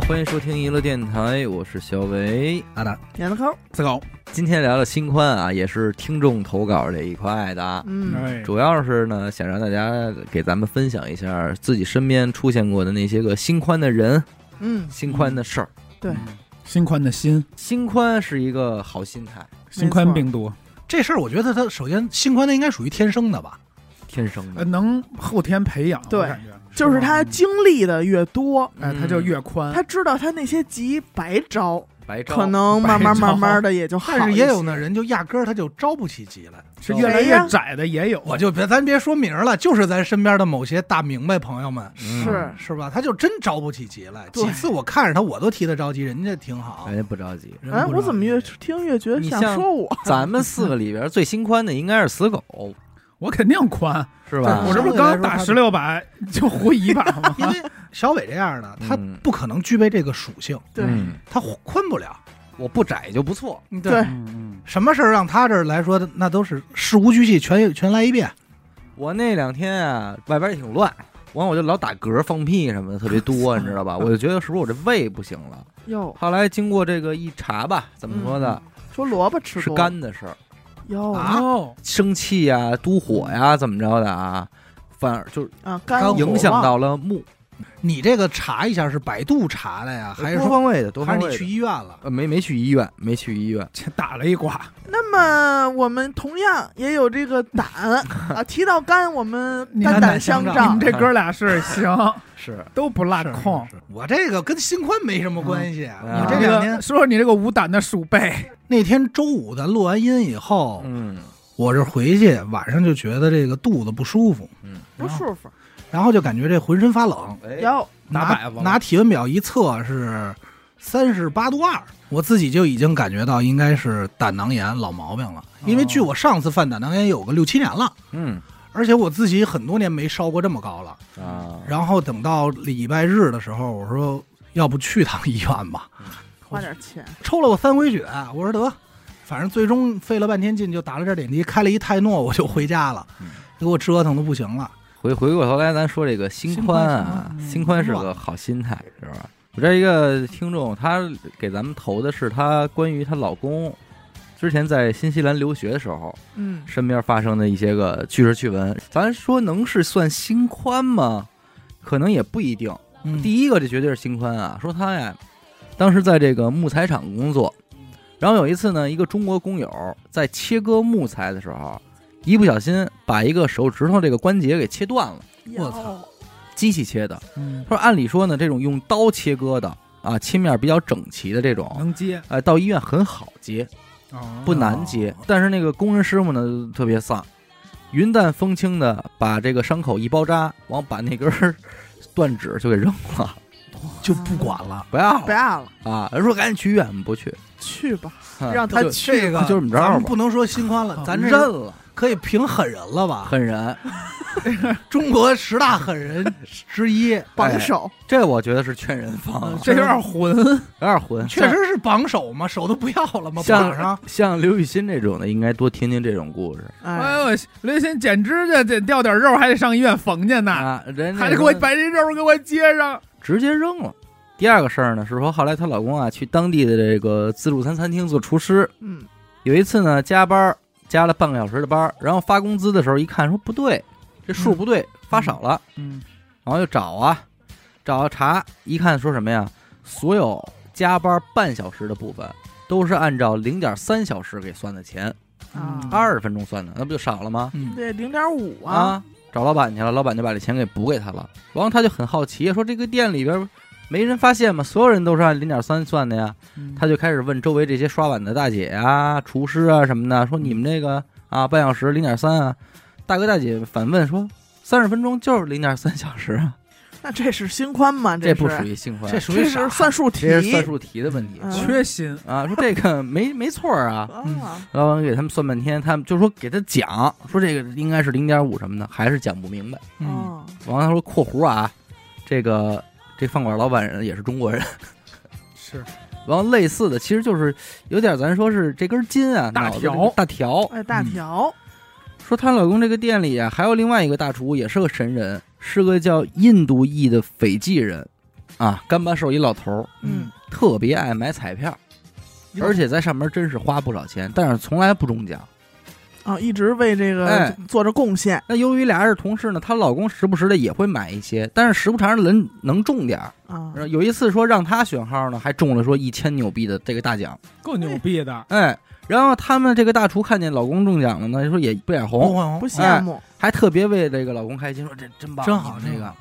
欢迎收听娱乐电台，我是小维阿达。点子抠，自搞，今天聊聊新宽啊，也是听众投稿这一块的，嗯，哎，主要是呢想让大家给咱们分享一下自己身边出现过的那些个心宽的人、嗯，心宽的事儿。对。嗯。心宽的心，心宽是一个好心态，心宽病毒，这事儿，我觉得他首先心宽他应该属于天生的吧？天生呃，的。能后天培养，对感觉就是他经历的越多，哎，他就越宽，他知道他那些急白招，白招可能慢慢慢慢的也就好。但是也有那人就压根儿他就招不起急来。是越来越窄的也有，我就别咱别说名儿了，就是咱身边的某些大明白朋友们，嗯是是吧？他就真招不起急来。几次我看着他，我都替他着急，人家挺好。人家不着急。哎，我怎么越听越觉得想说我？咱们四个里边最心宽的应该是死狗，我肯定宽，是吧？我这不是刚打十六百 就胡一把吗？因为小伟这样的，他嗯不可能具备这个属性，对，嗯他宽不了。我不窄就不错。对嗯什么事儿让他这儿来说，那都是事无巨细，全全来一遍。我那两天啊，外边也挺乱，完我就老打嗝、放屁什么的特别多，你知道吧？我就觉得是不是我这胃不行了？哟，后来经过这个一查吧，怎么说呢？说萝卜吃是多，肝的事儿，哟生气呀、督火呀，怎么着的啊？反而就是啊，影响到了目，你这个查一下是百度查的呀，还是说多方位的，多方位的还是你去医院了？呃，没没去医院，没去医院。这打了一卦，那么我们同样也有这个胆 啊，提到肝，我们肝胆相照相照你们。这哥俩 是行，是，都不落空。我这个跟新宽没什么关系。嗯我啊这个这两天说说你这个无胆的鼠辈，那天周五咱录完音以后，嗯我这回去晚上就觉得这个肚子不舒服，嗯，不舒服，然后就感觉这浑身发冷，哎，哟，拿拿体温表一测是三十八度二，我自己就已经感觉到应该是胆囊炎老毛病了，因为据我上次犯胆囊炎有个六七年了。嗯。而且我自己很多年没烧过这么高了，啊，然后等到礼拜日的时候，我说要不去趟医院吧，花点钱，抽了我三回血，我说得，反正最终费了半天劲就打了点点滴，开了一泰诺，我就回家了。嗯，给我折腾的不行了。回回过头来，咱说这个心宽啊，心宽是个好心态，是吧？我这一个听众，他给咱们投的是他关于她老公之前在新西兰留学的时候，嗯，身边发生的一些个趣事趣闻。咱说能是算心宽吗？可能也不一定。嗯第一个这绝对是心宽啊，说他呀，当时在这个木材厂工作，然后有一次呢，一个中国工友在切割木材的时候，一不小心把一个手指头这个关节给切断了，我操机器切的。嗯，他说按理说呢，这种用刀切割的啊，切面比较整齐的这种，能接，呃，到医院很好接，哦不难接。但是那个工人师傅呢特别丧，云淡风轻的把这个伤口一包扎，完把那根断指就给扔了，就不管了。不要了不要了，啊！人说赶紧去医院，不去，去吧，啊让他就去这个就这么着吧咱们不能说心宽了，咱认了，可以评狠人了吧？狠人。中国十大狠人之一，榜首，这我觉得是劝人方，这有点混，有点混。确实是榜首嘛，手都不要了嘛，像榜上。像刘雨欣这种的，应该多听听这种故事哎哎，呦，刘雨欣剪指甲得掉点肉，还得上医院缝去呢，啊！人还得给我把这肉给我接上。直接扔了。第二个事儿呢，是说后来她老公啊去当地的这个自助餐餐厅做厨师，嗯，有一次呢加班儿加了半个小时的班儿，然后发工资的时候一看说不对，这数不对，发少了，嗯，然后就找啊找啊查，一看说什么呀？所有加班半小时的部分都是按照零点三小时给算的钱，啊，二十分钟算的，那不就少了吗？嗯，这零点五啊，啊，找老板去了，老板就把这钱给补给他了。然后他就很好奇，说这个店里边没人发现吗？所有人都是按零点三算的呀。他就开始问周围这些刷碗的大姐啊、厨师啊什么的，说你们这个啊半小时零点三啊。大哥大姐反问说三十分钟就是零点三小时啊，那这是心宽吗？这不属于心宽，这属于是算术题，这是算术题的问题嗯缺心，啊。说这个没 没错啊。啊，老板给他们算半天，他们就说给他讲，说这个应该是零点五什么的，还是讲不明白。嗯，哦，完了他说（括弧啊），这个这饭馆老板人也是中国人。是然后类似的，其实就是有点咱说是这根筋啊，大条大条。哎，大条，说她老公这个店里啊，还有另外一个大厨，也是个神人，是个叫印度裔的斐济人。啊，干巴瘦一老头儿，嗯，特别爱买彩票，而且在上面真是花不少钱，但是从来不中奖。啊，一直为这个哎做着贡献，那由于俩人是同事呢，她老公时不时的也会买一些，但是时不常能能中点儿。啊，有一次说让她选号呢，还中了说一千纽币的这个大奖。够牛逼的，哎，然后他们这个大厨看见老公中奖了呢，说也不眼红，不羡慕，还特别为这个老公开心，说这真棒，真好这个真好。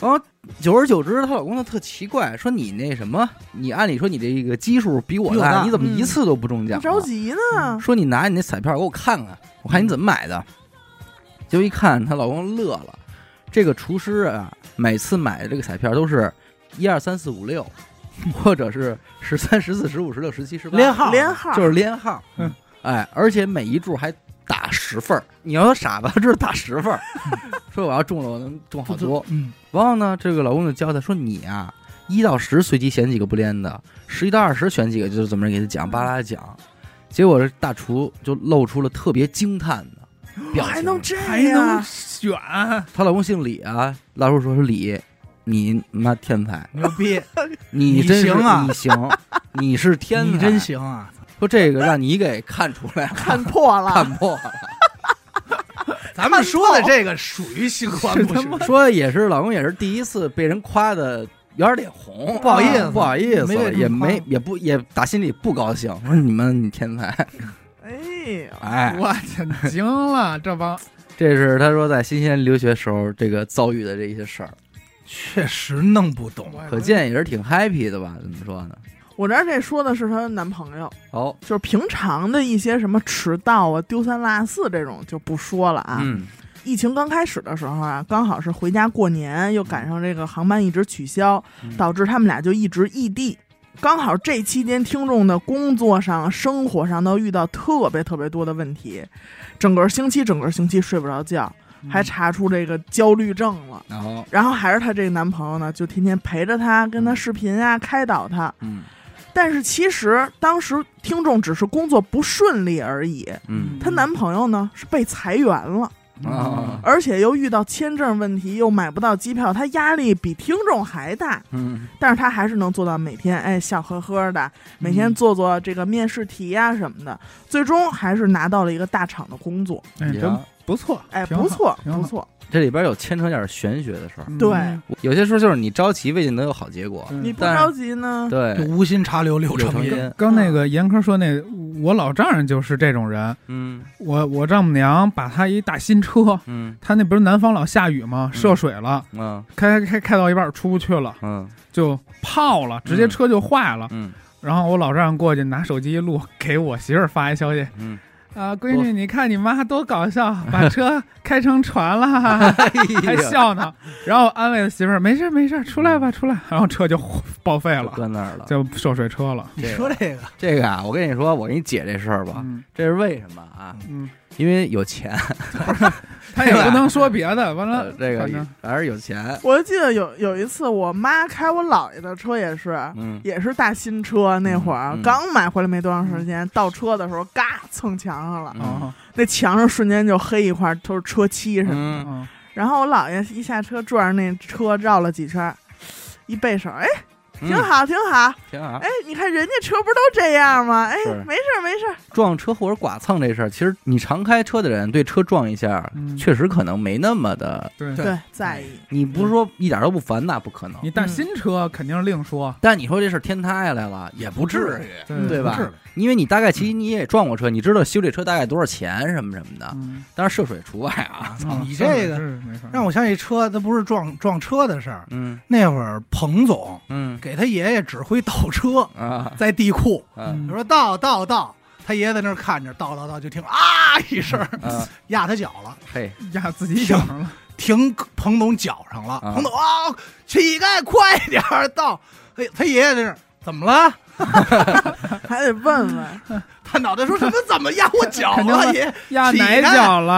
然后久而久之，她老公就特奇怪，说你那什么，你按理说你这个基数比我大，你怎么一次都不中奖啊？不着急呢，说你拿你那彩票给我看看，我看你怎么买的。结果一看，她老公乐了。这个厨师啊，每次买的这个彩票都是一二三四五六，或者是十三、十四、十五、十六、十七、十八，连号连号就是连号。嗯，哎，而且每一注还打十份儿。你要说傻子，这是打十份儿。说我要中了，我能中好多。嗯，然后呢，这个老公就教他说：“你啊，一到十随机选几个不连的，十一到二十选几个，就是怎么着给他讲，巴拉讲。”结果这大厨就露出了特别惊叹的表情。还能这还能样？选，她老公姓李啊，老叔说是李，你妈天才，牛逼，你真行啊你行，你是天才，你真。行啊！说这个让你给看出来了，看破了，看破了。咱们说的这个属于新欢不是，说也是老公也是第一次被人夸的有点脸红，不好意思啊不好意思，也没也不也打心里不高兴，我说你们你天才，哎呀，哎，我天，惊了，这帮这是他说在新西兰留学时候这个遭遇的这些事儿，确实弄不懂。可见也是挺 happy 的吧？怎么说呢？我这儿这说的是她男朋友，哦，就是平常的一些什么迟到啊、丢三落四这种就不说了啊。嗯疫情刚开始的时候啊，刚好是回家过年，又赶上这个航班一直取消，嗯导致他们俩就一直异地。刚好这期间，听众的工作上、生活上都遇到特别特别多的问题，整个星期整个星期睡不着觉，还查出这个焦虑症了。然后然后还是她这个男朋友呢，就天天陪着她，跟她视频啊，开导她。嗯但是其实当时听众只是工作不顺利而已，嗯她男朋友呢是被裁员了。啊而且又遇到签证问题，又买不到机票，他压力比听众还大。嗯但是他还是能做到每天哎笑呵呵的，每天做做这个面试题呀、什么的，最终还是拿到了一个大厂的工作。哎，真不错，哎，不错，不错。这里边有牵扯点玄学的事儿，嗯对有些时候就是你着急未必能有好结果，你不着急呢？对，无心插柳柳成荫。刚那个严科说那，我老丈人就是这种人。嗯我我丈母娘把他一大新车，嗯他那不是南方老下雨吗？涉水了，嗯开开开开到一半出不去了，嗯就泡了，直接车就坏了。嗯然后我老丈人过去拿手机一录，给我媳妇儿发一消息嗯，啊，闺女，你看你妈多搞笑，把车 开成船了，哎还笑呢。然后安慰媳妇儿，没事没事，出来吧出来。然后车就报废了，搁那儿了。就涉水车了。你说这个，这个啊，我跟你说，我给你解这事儿吧，嗯这是为什么啊？嗯，因为有钱，他也 不能说别的，完了呃这个反正还是有钱。我就记得有有一次，我妈开我姥爷的车也是，嗯，也是大新车，那会儿、嗯刚买回来没多长时间，倒车的时候嘎蹭墙上了，那墙上瞬间就黑一块，都是车漆什么的。然后我姥爷一下车转着那车绕了几圈，一背手，哎，挺嗯，好，挺好。挺好。哎，你看人家车不都这样吗？哎，没事儿没事儿。撞车或者剐蹭这事儿，其实你常开车的人对车撞一下，嗯确实可能没那么的。对在意。你不是说一点都不烦，那不可能。你但新车肯定是另说，但你说这事儿天塌下来了，也不至于，对对吧？因为你大概其实你也撞过车，你知道修这车大概多少钱什么什么的，嗯，当然涉水除外啊。嗯你这个让我想起车，那不是撞撞车的事儿。嗯那会儿彭总嗯给他爷爷指挥倒车，啊 在地库，嗯他说倒倒倒，他爷爷在那儿看着，倒倒倒，就听啊一声，啊，压他脚了，嘿，压自己脚上了，停彭总脚上了。啊彭总啊，乞丐快点儿倒！哎，他爷爷在那儿怎么了？还得问问，他脑袋说什么？怎么压我脚肯定了？的爷压乞丐哪脚了？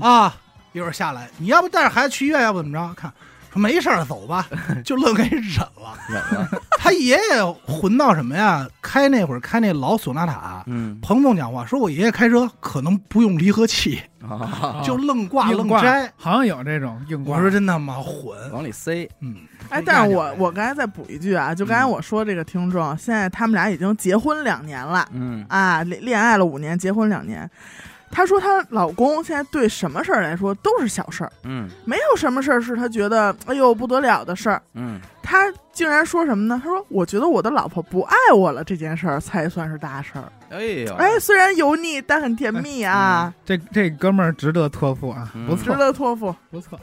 啊！一会儿下来，你要不带着孩子去医院，要不怎么着？看说没事儿，走吧，就愣给忍了。忍了，他爷爷混到什么呀？开那会儿开那老索纳塔，嗯彭总讲话说，我爷爷开车可能不用离合器，啊，就愣挂 愣摘。好像有这种硬挂。我说真他妈混，往里塞，嗯，哎，但是我我刚才再补一句啊，就刚才我说这个听众，现在他们俩已经结婚两年了嗯啊，恋恋爱了五年，结婚两年。她说她老公现在对什么事儿来说都是小事儿，嗯没有什么事儿是她觉得哎呦不得了的事儿。嗯，她竟然说什么呢？她说我觉得我的老婆不爱我了，这件事儿才算是大事儿。哎呦，哎，虽然油腻，但很甜蜜啊，这这哥们儿值得托付啊，嗯值不错得托付。不错。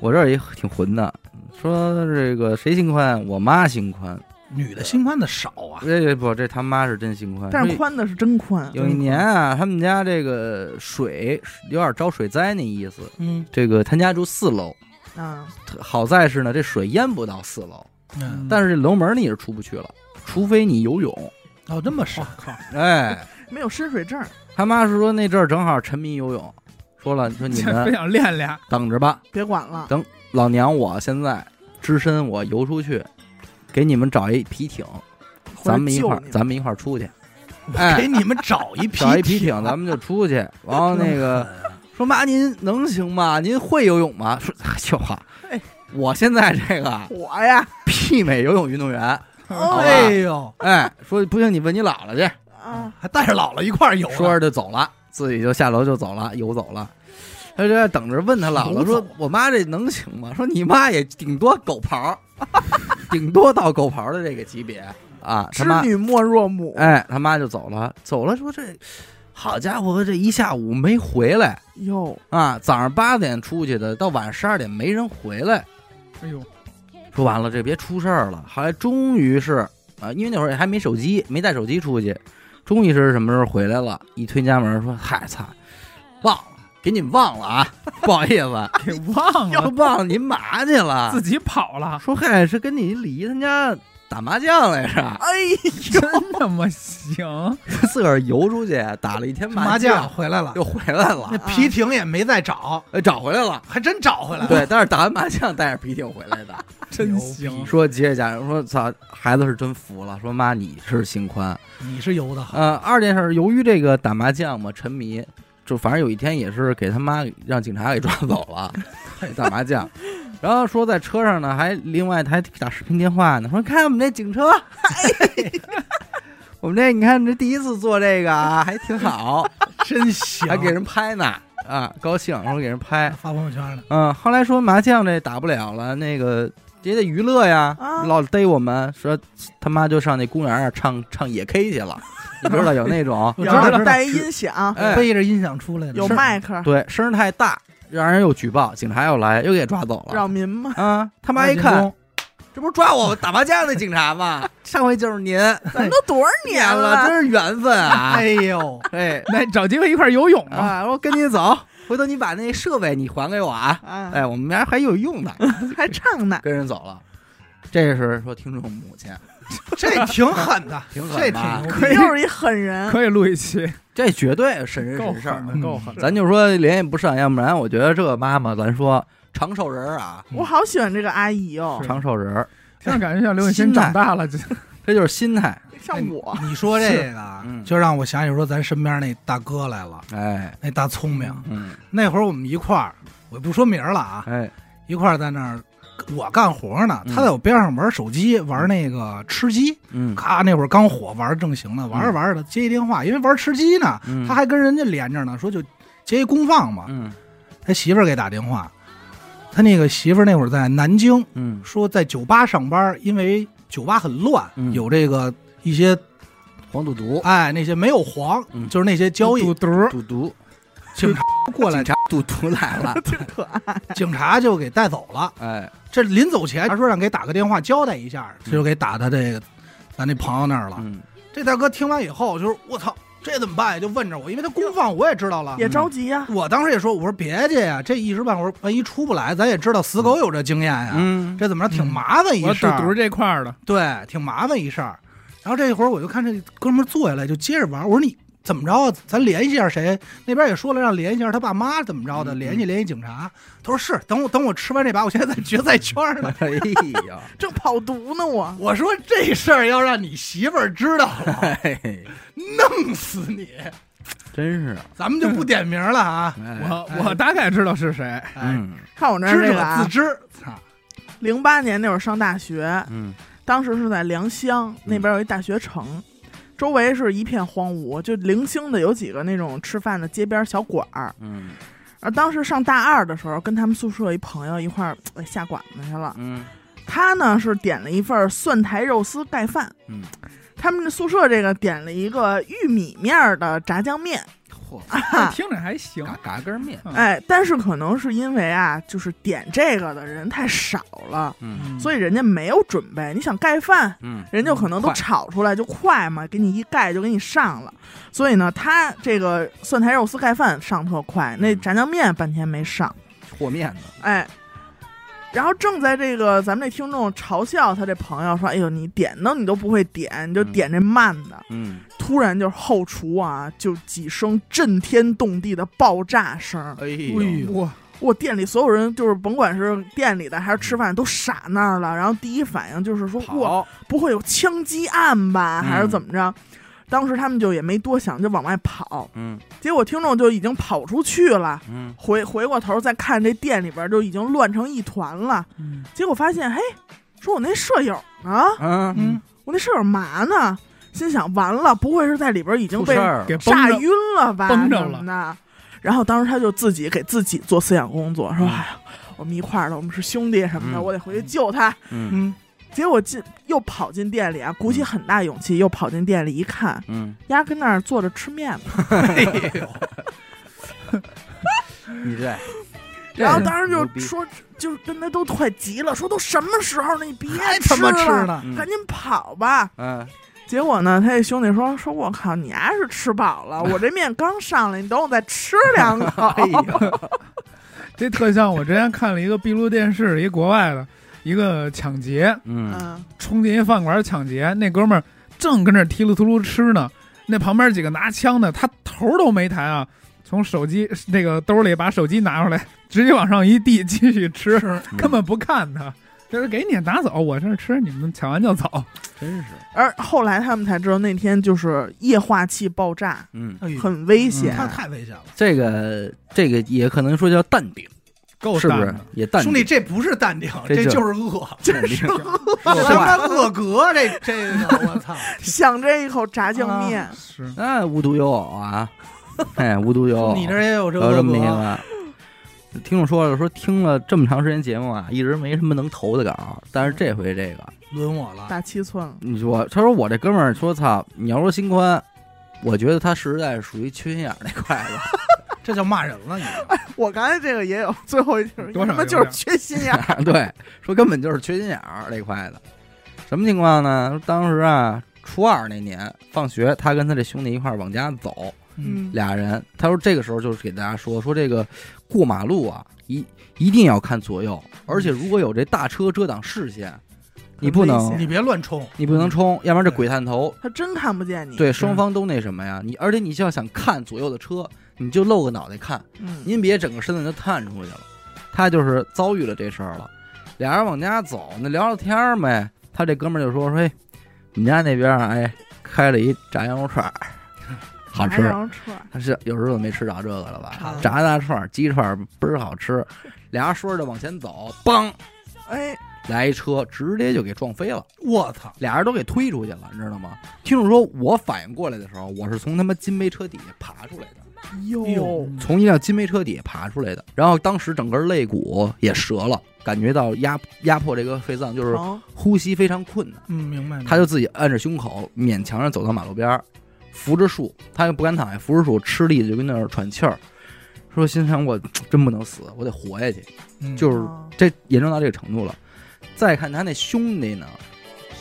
我这儿也挺混的，说这个谁心宽，我妈心宽，女的心宽的少啊。这不这他妈是真心宽，但是宽的是真宽，有一年啊，他们家这个水有点招水灾那意思。嗯这个他家住四楼，啊，好在是呢，这水淹不到四楼，嗯，但是这楼门你是出不去了，除非你游泳。哦这么少，靠，哎，没有深水证。他妈是说那阵儿正好沉迷游泳，说了说你 非们想练练。等着吧，别管了，等老娘我现在只身我游出去，给你们找一皮艇，咱们一块儿咱们一块儿出去，哎给你们找一皮找一皮艇，咱们就出去。然后那个说妈，您能行吗？您会游泳吗？说哎呦哈哎，我现在这个我呀，媲美游泳运动员。哎呦，哎，说不行，你问你姥姥去。啊，还带着姥姥一块儿游，说着就走了，自己就下楼就走了，游走了。他就在等着问他姥姥说：“我妈这能行吗？”说：“你妈也顶多狗刨儿，顶多到狗刨儿的这个级别啊。”他织，女莫若母。哎，他妈就走了，走了说这。好家伙，这一下午没回来哟，啊！早上八点出去的，到晚上十二点没人回来。哎呦，说完了，这别出事儿了。后来终于是啊，因为那会儿还没手机，没带手机出去，终于是什么时候回来了？一推家门说：“嗨，操，忘了，给你们忘了啊，不好意思，给忘要了，忘了您嘛去了自。己跑了，说嗨，是跟你李姨他家打麻将来着，哎真他妈行！自个儿游出去打了一天麻将将，回来了，又回来了那，皮艇也没再找，哎，找回来了。还真找回来了。对，但是打完麻将带着皮艇回来的。真行，说接着家人说：“操，孩子是真服了。说妈，你是心宽。你是游的好，呃，二件事，由于这个打麻将嘛，沉迷，就反正有一天也是给他妈让警察给抓走了，打麻将。然后说在车上呢，还另外还打视频电话呢，说看我们这警车，我们这你看这第一次做这个啊，还挺好，真行，还给人拍呢，啊，高兴，然后给人拍。发朋友圈呢。嗯，后来说麻将这打不了了，那个也得娱乐呀，啊老逮我们，说他妈就上那公园儿唱唱野 K 去了，你知道有那种我知道带音响，哎背着音响出来的，有麦克，对，声儿太大，让人又举报，警察又来，又给抓走了。扰民嘛，啊，他妈一看，这不是抓我打麻将的警察吗？上回就是您，咱都多少年年了，真是缘分啊！哎呦，哎那找机会一块儿游泳吧。啊，我跟你走，回头你把那设备你还给我啊！啊，哎，我们家还有用呢，还唱呢，跟人走了。这是说听众母亲，这挺狠的，挺狠这吧挺可以又是一狠人，可以录一期，这绝对是神够人神事儿狠。的，够狠。的。咱就说联系不上，要不然我觉得这个妈妈，咱说长寿人儿啊，我好喜欢这个阿姨哦，是长寿人儿，听着感觉像刘雨欣长大了，这这就是心态。像我，你说这个就让我想起说咱身边那大哥来了，哎，那大聪明。嗯，那会儿我们一块儿，我不说名儿了啊，哎，一块儿在那儿，我干活呢，嗯。他在我边上玩手机，玩那个吃鸡，嗯，咔，那会儿刚火，玩儿正行呢，玩着玩着接一电话，因为玩吃鸡呢，嗯。他还跟人家连着呢，说就接一公放嘛，嗯。他媳妇儿给打电话，他那个媳妇儿那会儿在南京，嗯。说在酒吧上班，因为酒吧很乱，嗯。有这个一些黄赌毒，哎那些没有黄，嗯。就是那些交易。赌，毒，赌毒，警察过来警，察赌毒来了，真可爱，警察就给带走了。哎，这临走前，他说让给打个电话交代一下，这就给打他这个咱那朋友那儿了。嗯这大哥听完以后就是我操，这怎么办呀？就问着我，因为他公放我也知道了。也着急呀，我当时也说，我说别介呀，这一时半会儿万一出不来，咱也知道死狗有这经验呀。嗯，这怎么着挺麻烦一我事儿，赌毒这块儿的，对，挺麻烦一事儿。然后这一会儿我就看这哥们儿坐下来就接着玩，我说你怎么着啊？咱联系一下谁？那边也说了让联系一下他爸妈，怎么着的？嗯联系联系警察。他说是，等我等我吃完这把，我现在在决赛圈呢。哎呀，正跑毒呢我。我说这事儿要让你媳妇儿知道了，嘿，弄死你！真是，咱们就不点名了啊，哎我我大概知道是谁，哎，嗯看我这儿知者这个啊自，知。操，零八年那会儿上大学，嗯当时是在良乡那边有一大学城，周围是一片荒芜，就零星的有几个那种吃饭的街边小馆儿。嗯而当时上大二的时候，跟他们宿舍一朋友一块儿呃下馆子去了。嗯他呢是点了一份蒜苔肉丝盖饭，嗯，他们宿舍这个点了一个玉米面儿的炸酱面。听着还行。嘎嘎根面，嗯哎，但是可能是因为啊，就是点这个的人太少了，嗯所以人家没有准备。你想盖饭，嗯人家可能都炒出来就快嘛，给你一盖就给你上了。所以呢，他这个蒜苔肉丝盖饭上特快，那嗯炸酱面半天没上。和面呢，哎，然后正在这个咱们这听众嘲笑他这朋友说：“哎呦，你点都你都不会点，你就嗯点这慢的。嗯突然就是后厨啊，就几声震天动地的爆炸声。哎哎呦，呦，哇，我店里所有人就是甭管是店里的还是吃饭都傻那儿了，然后第一反应就是说：哇，不会有枪击案吧？嗯还是怎么着？当时他们就也没多想，就往外跑。嗯结果听众就已经跑出去了，嗯回回过头再看这店里边就已经乱成一团了。嗯结果发现，嘿，说我那舍友呢？嗯，嗯，我那舍友嘛呢？心想完了，不会是在里边已经被给炸晕了吧？崩着了什么的。然后当时他就自己给自己做思想工作，说：“嗯哎呀，我们一块儿的，我们是兄弟什么的，嗯我得回去救他。嗯嗯，结果进又跑进店里啊，鼓起很大勇气，又跑进店里一看，嗯，丫跟那儿坐着吃面呢。哎呦，你这，然后当时就说，就跟他都快急了，说都什么时候了，你别吃了，赶紧跑吧。嗯。结果呢，他这兄弟说：“说我靠，你还是吃饱了，我这面刚上来，你等我再吃两口。哎呦，这特像我之前看了一个闭路电视，一国外的一个抢劫，嗯。嗯，冲进一饭馆抢劫，那哥们儿正跟那儿提噜秃噜吃呢，那旁边几个拿枪的，他头都没抬啊，从手机那个兜里把手机拿出来，直接往上一递，继续吃，根本不看他，就是给你拿走，我这儿吃，你们抢完就走。真是，而后来他们才知道，那天就是液化气爆炸，嗯，很危险。他太危险了，这个这个也可能说叫淡定，是不是？也淡定？兄弟，这不是淡定，这这就就是恶，淡定，这他妈恶格，这这个我操！想这一口炸酱面，是，那无独有偶啊，哎，无独有偶，你这也有这有这么个。听众说了，说听了这么长时间节目啊，一直没什么能投的稿，但是这回这个，轮我了。大七寸了。你说，他说我这哥们儿说操，你要说心宽，我觉得他实在是属于缺心眼儿那块的，这叫骂人了，你我刚才这个也有最后一句，多少他妈就是缺心眼儿。对，说根本就是缺心眼儿那块的。什么情况呢？当时啊，初二那年放学，他跟他这兄弟一块儿往家走，嗯，俩人。他说这个时候就是给大家说说这个过马路啊，一一定要看左右，而且如果有这大车遮挡视线，你不能你别乱冲，你不能冲，要不然这鬼探头。他真看不见你。，对，双方都那什么呀？你而且你就要想看左右的车，你就露个脑袋看，嗯，您别整个身子就探出去了。他就是遭遇了这事儿了，俩人往家走，那聊聊天儿呗。他这哥们儿就说说，嘿，我们家那边儿哎开了一炸羊肉串儿，好吃。羊肉串儿，他是有日子没吃着这个了吧嗯？炸大串儿、鸡串儿倍儿好吃。俩人说着就往前走，梆哎，来一车，直接就给撞飞了，我操！俩人都给推出去了，你知道吗？听众说，我反应过来的时候，我是从他妈金杯车底下爬出来的。哟哟，从一辆金杯车底下爬出来的，然后当时整个肋骨也折了，感觉到压压迫这个肺脏，就是，呼吸非常困难。嗯，明白。他就自己按着胸口，勉强着走到马路边儿，扶着树，他又不敢躺下，扶着树吃力的就跟那儿喘气儿，说心想我真不能死，我得活下去。嗯就是啊这严重到这个程度了。再看他那兄弟呢，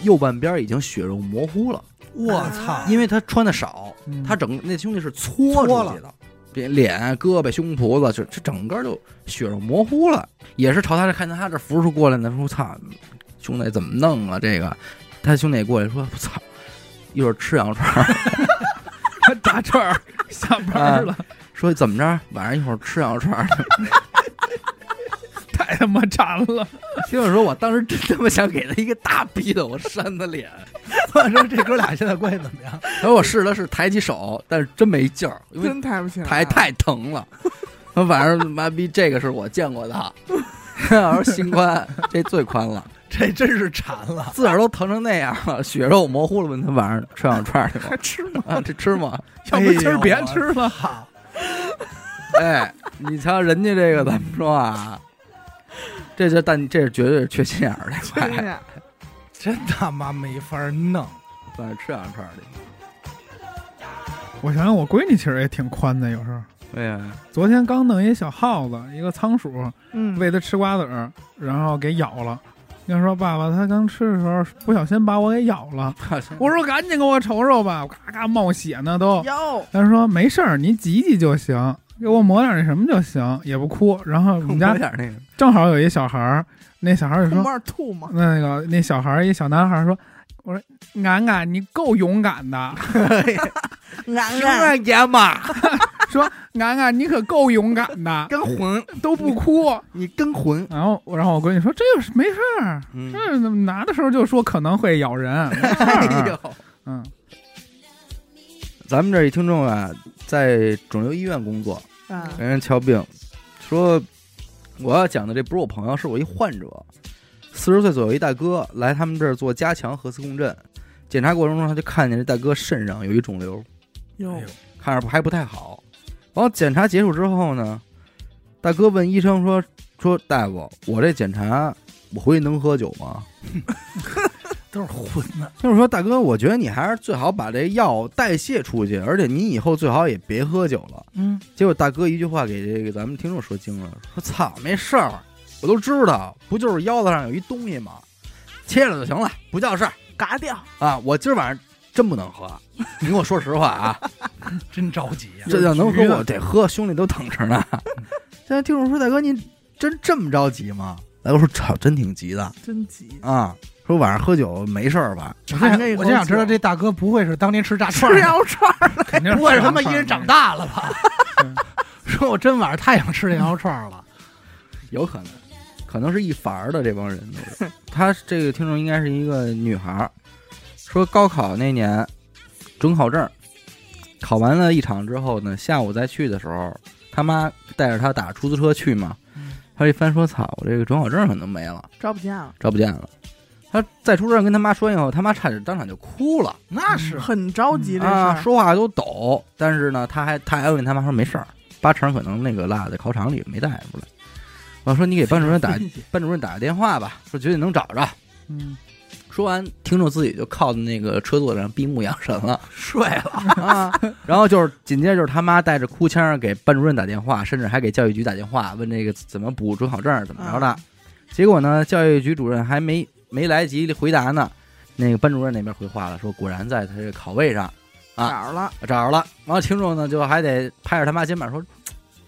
右半边已经血肉模糊了，我操！因为他穿的少，嗯他整那兄弟是搓搓出去的，这脸、胳膊、胸脯子，就这整个就血肉模糊了。也是朝他这看见他这扶着过来呢，说操，兄弟怎么弄啊？这个他兄弟也过来说，我操，一会儿吃羊肉串儿，炸串儿下班了，说怎么着，晚上一会儿吃羊肉串。太他妈馋了。听我说，我当时真他妈想给他一个大逼的，我扇他脸。我说这哥俩现在关系怎么样？然后我试了试抬起手，但是真没劲儿，因为真抬不起来，抬太疼了。我晚上妈逼这个是我见过的，我说心宽，这最宽了，这真是馋了。自个儿都疼成那样了，血肉模糊了。问他晚上吃羊肉串儿去吗还？吃吗？啊，这吃吗？要不今儿别吃了。好，哎，你瞧人家这个怎么说啊？这这但这是绝对是缺心眼儿的，真他妈没法弄。晚上吃羊肉串儿去。我想想，我闺女其实也挺宽的，有时候。哎呀，昨天刚弄一小耗子，一个仓鼠，嗯，喂它吃瓜子儿，然后给咬了。要说爸爸，它刚吃的时候不小心把我给咬了。我说赶紧给我瞅瞅吧，嘎嘎冒血呢都。哟，他说没事儿，您挤挤就行，给我抹点那什么就行，也不哭。然后我们家点那个，正好有一小孩儿，那小孩儿就说吐那个那小孩儿一小男孩儿说，我说俺俺你够勇敢的，俺什俺么爷嘛，说俺俺你可够勇敢的，跟混，都不哭。你跟魂。然后然后我闺女说这有没事儿，嗯，这拿的时候就说可能会咬人，嗯，咱们这一听众啊，在肿瘤医院工作，啊，给人瞧病，说我要讲的这不是我朋友，是我一患者，四十岁左右一大哥来他们这儿做加强核磁共振，检查过程中他就看见这大哥肾上有一肿瘤，哟，看着还不太好。然后检查结束之后呢，大哥问医生说：“说大夫，我这检查我回去能喝酒吗 都是混的。”就是说，大哥，我觉得你还是最好把这药代谢出去，而且你以后最好也别喝酒了。嗯，结果大哥一句话给这个咱们听众说惊了，说：“操，没事儿，我都知道，不就是腰子上有一东西吗？切了就行了，不叫事儿嘎掉，啊！我今儿晚上真不能喝，你跟我说实话啊，真着急呀、这要能喝我得喝，兄弟都等着呢。现在听众说，大哥您真这么着急吗？大哥说，操，真挺急的真急，啊。说晚上喝酒没事儿吧？我我就想知道这大哥不会是当年吃炸串吃儿，羊肉串儿，肯定不会是他妈一人长大了吧嗯？说我真晚上太想吃羊肉串儿了。有可能，可能是一凡儿的这帮人都是。他这个听众应该是一个女孩儿，说高考那年准考证，考完了一场之后呢，下午再去的时候，他妈带着他打出租车去嘛，他一翻说：“操，我这个准考证可能没了，找不见了，找不见了。”他在出租车上跟他妈说以后，他妈差点当场就哭了那是很着急这事啊，儿，说话都抖。但是呢，他还他还安慰他妈说没事儿，八成可能那个落在考场里没带出来。我说你给班主任打 班主任打个电话吧，说绝对能找着。嗯，说完，听众自己就靠在那个车座上闭目养神了睡了，啊。然后就是紧接着就是他妈带着哭腔给班主任打电话，甚至还给教育局打电话问这个怎么补准考证怎么着的。结果呢，教育局主任还没没来及回答呢，那个班主任那边回话了，说果然在他这个考位上啊找着了，找着了。然后听众呢就还得拍着他妈肩膀说：“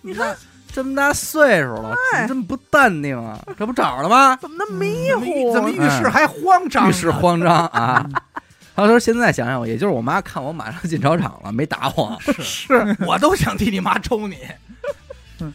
你看这么大岁数了，怎么这么不淡定啊？这不找着了吗？”怎么那么迷糊？怎么遇事还慌张呢？遇事慌张啊！他说：“现在想想，也就是我妈看我马上进考场了，没打我。是，我都想替你妈抽你。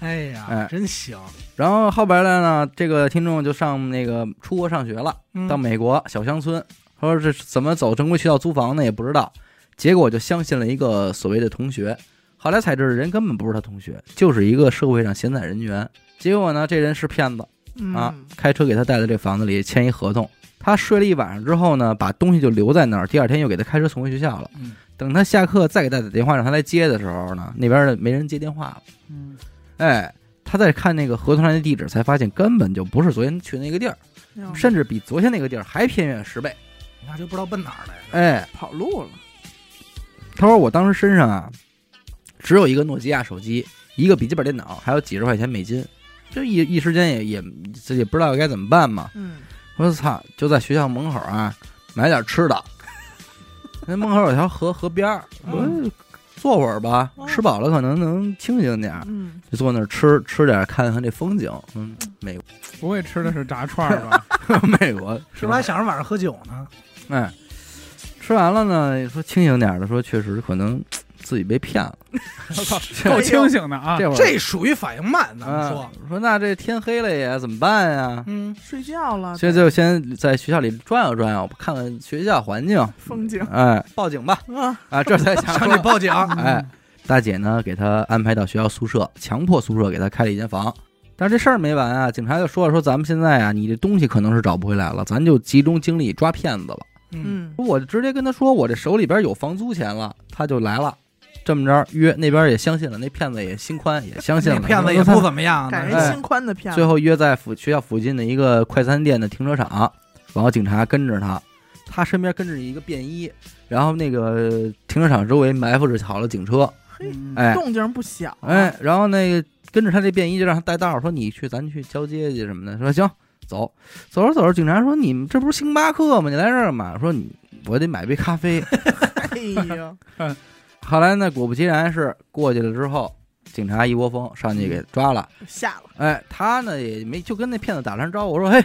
哎呀，哎真行！然后后边来呢，这个听众就上那个出国上学了，嗯到美国小乡村。他说这怎么走正规渠道租房呢？也不知道。结果就相信了一个所谓的同学，后来才知道人根本不是他同学，就是一个社会上闲散人员。结果呢，这人是骗子啊嗯，开车给他带到这房子里签一合同。他睡了一晚上之后呢，把东西就留在那儿，第二天又给他开车送回学校了。嗯等他下课再给他打电话让他来接的时候呢，那边的没人接电话了。嗯，哎，他在看那个合同上的地址，才发现根本就不是昨天去的那个地儿，甚至比昨天那个地儿还偏远十倍。那就不知道奔哪儿来了。哎，跑路了，他说我当时身上啊，只有一个诺基亚手机，一个笔记本电脑，还有几十块钱美金，就一一时间也也自己不知道该怎么办嘛。嗯，我说操，就在学校门口啊买点吃的。那门口有条河，河边儿，坐会儿吧，吃饱了可能能清醒点儿，嗯，就坐那儿吃吃点儿，看看这风景。嗯，美国不会吃的是炸串儿吧？美国是不是还想着晚上喝酒呢？哎，吃完了呢，说清醒点儿的，说确实可能自己被骗了。够清醒的啊！这会儿这属于反应慢，咱们啊说，说那这天黑了也怎么办呀？嗯，睡觉了，所以就先在学校里转悠转悠，看看学校环境，风景哎，报警吧！啊，啊，这才想上说去报警，哎，大姐呢给他安排到学校宿舍，强迫宿舍给他开了一间房。但是这事儿没完啊，警察就说了说咱们现在啊，你这东西可能是找不回来了，咱就集中精力抓骗子了。嗯，嗯，我就直接跟他说，我这手里边有房租钱了，他就来了。这么着约那边也相信了，那骗子也心宽，也相信了，那骗子也不怎么样心宽的骗子，最后约在附学校附近的一个快餐店的停车场，然后警察跟着他，他身边跟着一个便衣，然后那个停车场周围埋伏着好了警车，嘿，嗯哎动静不小，哎，，然后那个跟着他这便衣就让他带道儿，说你去咱去交接去什么的，说行，走，走着走着，警察说你们这不是星巴克吗？你来这儿干嘛？说你我得买杯咖啡。哎呀，后来呢，果不其然是过去了之后，警察一窝蜂上去给抓了。下了，哎，他呢也没就跟那骗子打声招呼，说嘿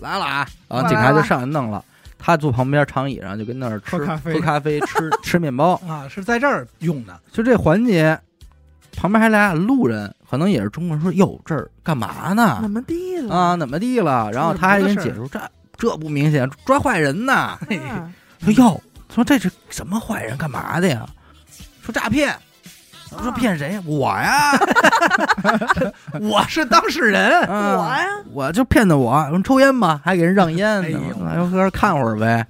来了啊，然后警察就上来弄了。他坐旁边长椅上就跟那儿吃喝咖啡喝咖啡吃 吃面包，啊，是在这儿用的，就这环节，旁边还俩路人，可能也是中国人，说哟这儿干嘛呢？怎么地了啊，？怎么地了？然后他还跟解释这这不明显抓坏人呢？啊 说哟，说这是什么坏人干嘛的呀？说诈骗。我说骗谁？我呀，我是当事人，啊我呀，我就骗的我，说抽烟吧，还给人让烟呢哎呦，哎呦，搁这看会儿呗。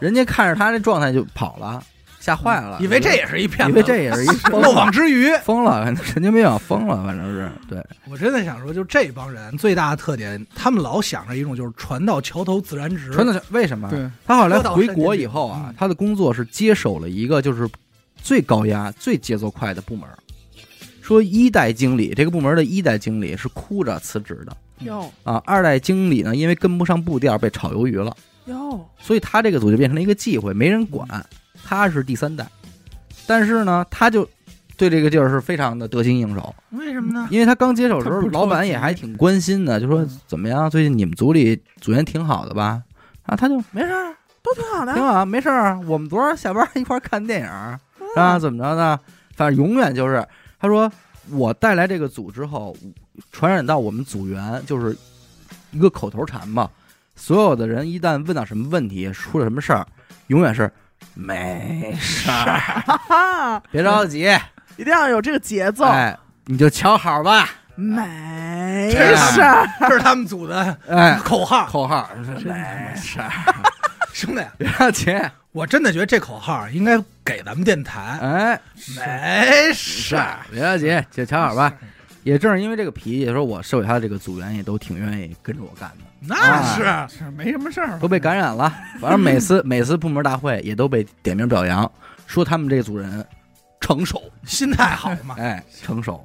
人家看着他这状态就跑了，吓坏了，以为这也是一骗子，以为这也是一 漏网，之鱼。疯了，神经病，疯了，反正是对，我真的想说，就这帮人最大的特点，他们老想着一种就是船到桥头自然直。船到桥为什么？对，他后来回国以后啊嗯，他的工作是接手了一个就是最高压、最节奏快的部门。说一代经理这个部门的一代经理是哭着辞职的哟啊，二代经理呢因为跟不上步调被炒鱿鱼了，哟，所以他这个组就变成了一个忌讳，没人管。他是第三代，但是呢，他就对这个地儿是非常的得心应手，为什么呢？因为他刚接手的时候老板也还挺关心的，就说嗯怎么样，最近你们组里组员挺好的吧？啊，他就没事儿，都挺好的挺，好啊，没事儿。我们昨儿下班一块儿看电影儿 啊，怎么着呢？反正永远就是他说我带来这个组之后，传染到我们组员就是一个口头禅嘛。所有的人一旦问到什么问题，出了什么事儿，永远是没事儿，哈哈，别着急，一定要有这个节奏，哎，你就瞧好吧，没事儿，这是他们组的哎，口号。口号没事儿，兄弟，别着急，我真的觉得这口号应该给咱们电台。哎，没事是，别着急，就瞧好吧。也正是因为这个脾气，说我手里他的这个组员也都挺愿意跟着我干的，那是是没什么事儿，都被感染了。反正每次 每次部门大会也都被点名表扬，说他们这组人成熟，心态好嘛。哎，成熟。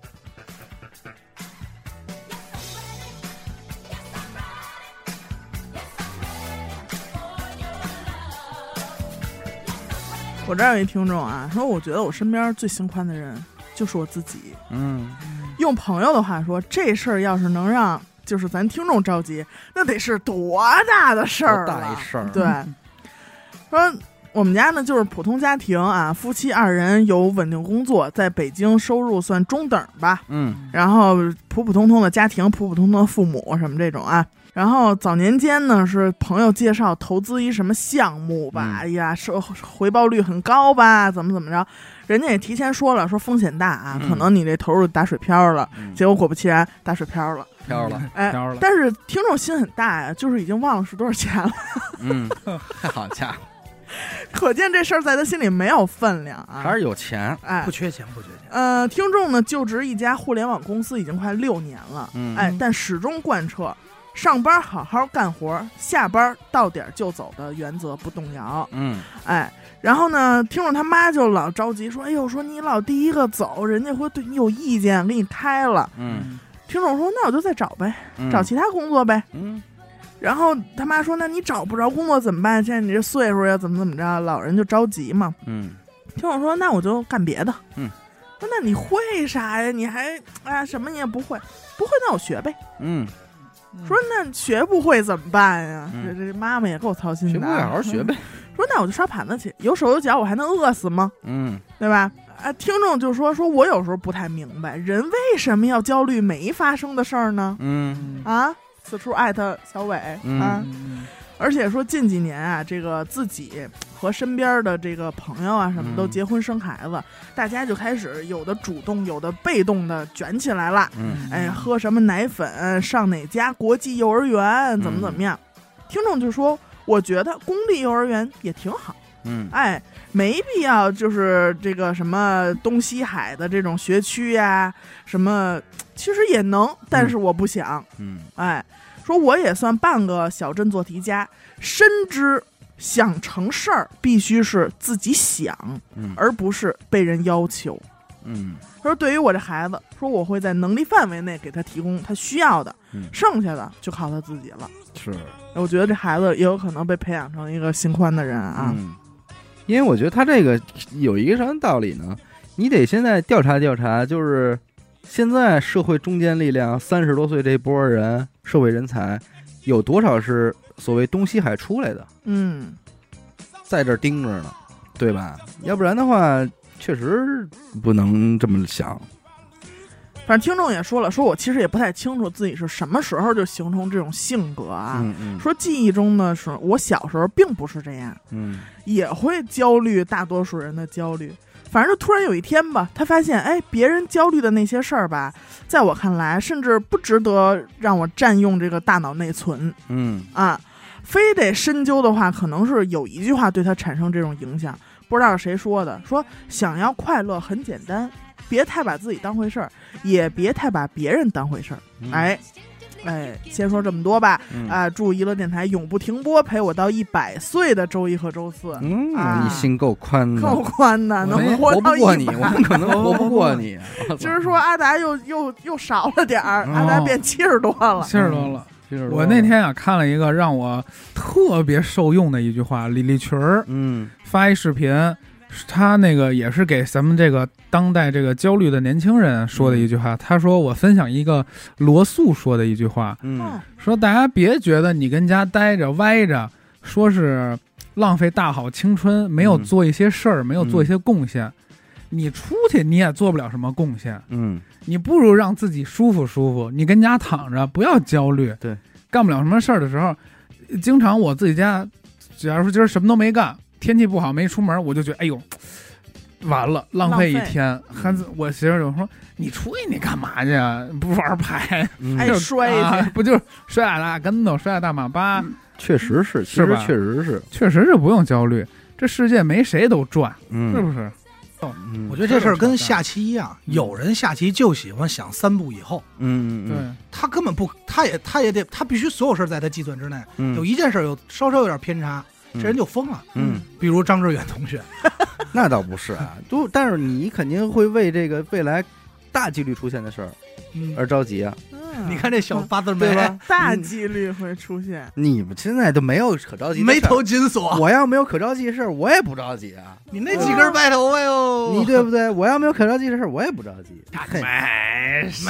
我这儿有一听众啊，说我觉得我身边最心宽的人就是我自己。嗯，用朋友的话说，这事儿要是能让就是咱听众着急，那得是多大的事儿啊大一事儿对，说我们家呢就是普通家庭啊，夫妻二人有稳定工作，在北京收入算中等吧，嗯然后普普通通的家庭，普普通通的父母什么这种啊。然后早年间呢，是朋友介绍投资一什么项目吧，嗯。哎呀，收回报率很高吧，怎么怎么着，人家也提前说了，说风险大啊，嗯。可能你这投入打水漂了。嗯，结果果不其然，打水漂了。飘了，哎飘了，但是听众心很大呀，就是已经忘了是多少钱了，嗯，好家伙，可见这事儿在他心里没有分量啊。还是有钱，哎。不，缺钱，不缺钱。呃，听众呢就职一家互联网公司已经快六年了，嗯，哎，但始终贯彻上班好好干活，下班到点就走的原则不动摇。嗯哎，然后呢，听众他妈就老着急说：“哎呦，说你老第一个走，人家会对你有意见，给你开了。嗯”听众说：“那我就再找呗，嗯，找其他工作呗。嗯然后他妈说：“那你找不着工作怎么办？现在你这岁数呀，怎么怎么着？老人就着急嘛。嗯”听众说：“那我就干别的。”嗯，说：“那你会啥呀？你还啊什么你也不会？不会那我学呗。嗯，”说那学不会怎么办呀？嗯这这妈妈也够操心的啊。学不会好好学呗。说那我就刷盘子去，有手有脚，我还能饿死吗？嗯对吧？啊，听众就说说我有时候不太明白，人为什么要焦虑没发生的事儿呢？嗯啊，此处艾特小伟、嗯啊，嗯而且说近几年啊，这个自己和身边的这个朋友啊什么都嗯。结婚生孩子，大家就开始有的主动，有的被动的卷起来了。嗯。哎，喝什么奶粉，上哪家国际幼儿园，怎么怎么样？听众就说，我觉得公立幼儿园也挺好，嗯。哎，没必要就是这个什么东西海的这种学区呀，什么其实也能，但是我不想，嗯。哎，说我也算半个小镇做题家，深知想成事儿必须是自己想，嗯而不是被人要求。嗯他说：“对于我这孩子，说我会在能力范围内给他提供他需要的，嗯剩下的就靠他自己了。是我觉得这孩子也有可能被培养成一个心宽的人啊。嗯，因为我觉得他这个有一个什么道理呢？你得现在调查调查，就是现在社会中坚力量三十多岁这波人，社会人才有多少是所谓东西海出来的，嗯，在这儿盯着呢，对吧？要不然的话，确实不能这么想。反正听众也说了，说我其实也不太清楚自己是什么时候就形成这种性格啊。嗯嗯说记忆中呢，是我小时候并不是这样，嗯也会焦虑大多数人的焦虑。反正就突然有一天吧，他发现，哎，别人焦虑的那些事儿吧，在我看来，甚至不值得让我占用这个大脑内存嗯啊。非得深究的话，可能是有一句话对他产生这种影响，不知道是谁说的，说想要快乐很简单，别太把自己当回事儿，也别太把别人当回事儿。嗯哎，哎，先说这么多吧。嗯啊，祝娱乐电台永不停播，陪我到一百岁的周一和周四。嗯，啊你心够宽的，够宽的，能们活到活不过你，100我们可能 活不过你。今 儿说阿达又又又少了点儿，哦阿达变七十多了。七十多了。就是我那天啊看了一个让我特别受用的一句话，李立群儿嗯发一视频，他那个也是给咱们这个当代这个焦虑的年轻人说的一句话。他说：“我分享一个罗素说的一句话，嗯说大家别觉得你跟家待着歪着，说是浪费大好青春，没有嗯做一些事儿，没有做一些贡献。你出去你也做不了什么贡献，嗯你不如让自己舒服舒服。你跟家躺着，不要焦虑。对，干不了什么事儿的时候，经常我自己家，假如说今儿什么都没干，天气不好没出门，我就觉得哎呦，完了，浪费一天。孩子，我媳妇儿就说：“你出去你干嘛去啊？不玩牌？嗯哎就是摔去啊不就摔俩大跟头，摔俩大马八？确实是，其实是吧确实是，确实是不用焦虑。这世界没谁都赚，嗯，是不是？嗯我觉得这事儿跟下棋一样，有人下棋就喜欢想三步以后，嗯嗯对，他根本不，他也他也得，他必须所有事儿在他计算之内。嗯，有一件事儿有稍稍有点偏差，这人就疯了。嗯，比如张志远同学，那倒不是啊，都但是你肯定会为这个未来大几率出现的事儿嗯，而着急啊，嗯你看这小八字眉？大几率会出现。你们现在都没有可着急的事，眉头紧锁，我要没有可着急的事儿，我也不着急啊。你那几根白头发哟，你对不对？我要没有可着急的事儿，我也不着急。没没没你事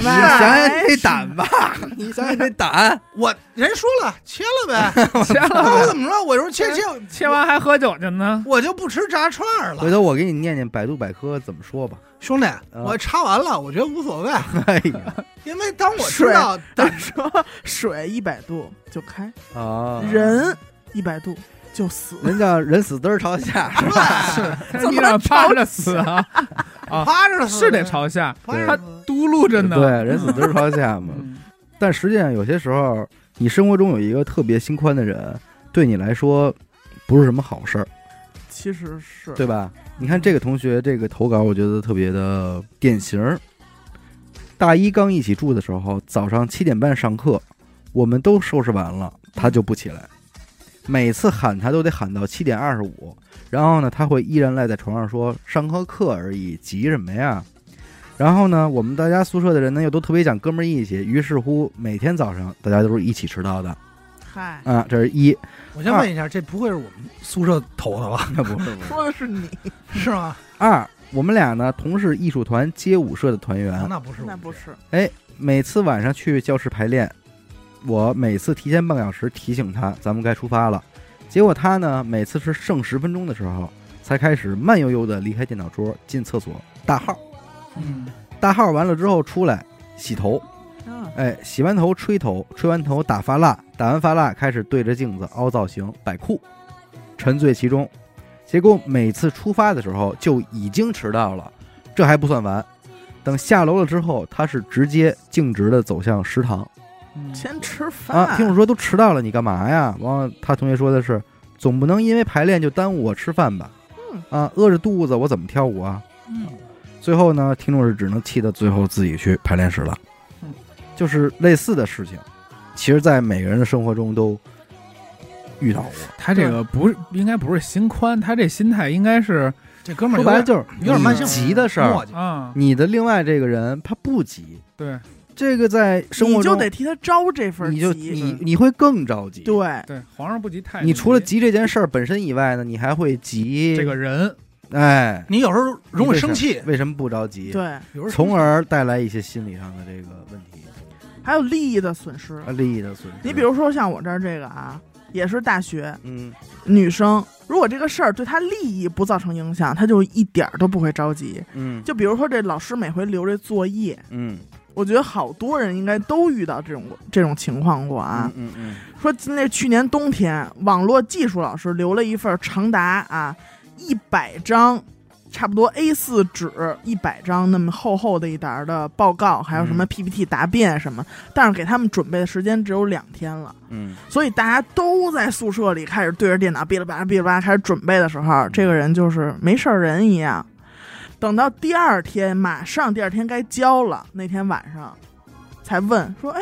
想想这胆吧，你想想这胆，我人说了切了呗，切了那我，怎么了？我说切切，切完还喝酒去呢。我就不吃炸串儿了。回头我给你念念百度百科怎么说吧。兄弟，我插完了，我觉得无所谓，哎呀，因为当我知道他说水一百度就开，啊，人一百度就死。人叫人死嘚儿朝下，是吧？怎么你俩趴着死啊？啊，趴着死是得朝下，他趴着死嘟噜着呢。对，人死嘚儿朝下嘛。嗯，但实际上，有些时候，你生活中有一个特别心宽的人，对你来说不是什么好事儿，其实是对吧？你看这个同学这个投稿，我觉得特别的典型。大一刚一起住的时候，早上七点半上课，我们都收拾完了，他就不起来。每次喊他都得喊到七点二十五，然后呢，他会依然赖在床上说：“上课课而已，急什么呀？”然后呢，我们大家宿舍的人呢又都特别讲哥们义气，于是乎每天早上大家都是一起迟到的嗨，啊，这是一，我先问一下，这不会是我们宿舍投的吧？那不是不是说的是你，是吗？二，我们俩呢同是艺术团街舞社的团员，啊那不是，那不是。哎每次晚上去教室排练，我每次提前半个小时提醒他，咱们该出发了。结果他呢，每次是剩十分钟的时候，才开始慢悠悠的离开电脑桌，进厕所大号。嗯，大号完了之后出来洗头，啊哎，洗完头吹头，吹完头打发蜡，打完发蜡开始对着镜子凹造型、摆酷，沉醉其中。结果每次出发的时候就已经迟到了，这还不算完。等下楼了之后，他是直接径直的走向食堂嗯先吃饭啊。听我说都迟到了，你干嘛呀？完了，他同学说的是，总不能因为排练就耽误我吃饭吧？嗯啊，饿着肚子我怎么跳舞啊？嗯最后呢，听众是只能气得最后自己去排练室了嗯。就是类似的事情，其实，在每个人的生活中都遇到过。他这个不是应该不是心宽，他这心态应该是这哥们儿说白了就是有点慢性你急的事儿啊，你的另外这个人他不急，对这个在生活中你就得替他招这份你就你你会更着急。，对，对，皇上不急太监你除了急急这件事儿本身以外呢，你还会急。这个人，哎，你有时候容易生气，为什么不着急？，对，有时候从而带来一些心理上的这个问题，还有利益的损失。啊利益的损失。你比如说像我这儿这个啊，也是大学嗯女生，如果这个事儿对她利益不造成影响，她就一点儿都不会着急。嗯就比如说这老师每回留这作业，嗯我觉得好多人应该都遇到这种这种情况过啊。嗯嗯说那去年冬天，网络技术老师留了一份长达啊一百张，差不多 A 4纸一百张那么厚厚的一沓的报告，还有什么嗯 PPT 答辩什么，但是给他们准备的时间只有两天了。嗯所以大家都在宿舍里开始对着电脑哔哩吧啦哔哩吧啦开始准备的时候，这个人就是没事儿人一样。等到第二天，马上第二天该交了，那天晚上才问说：“哎，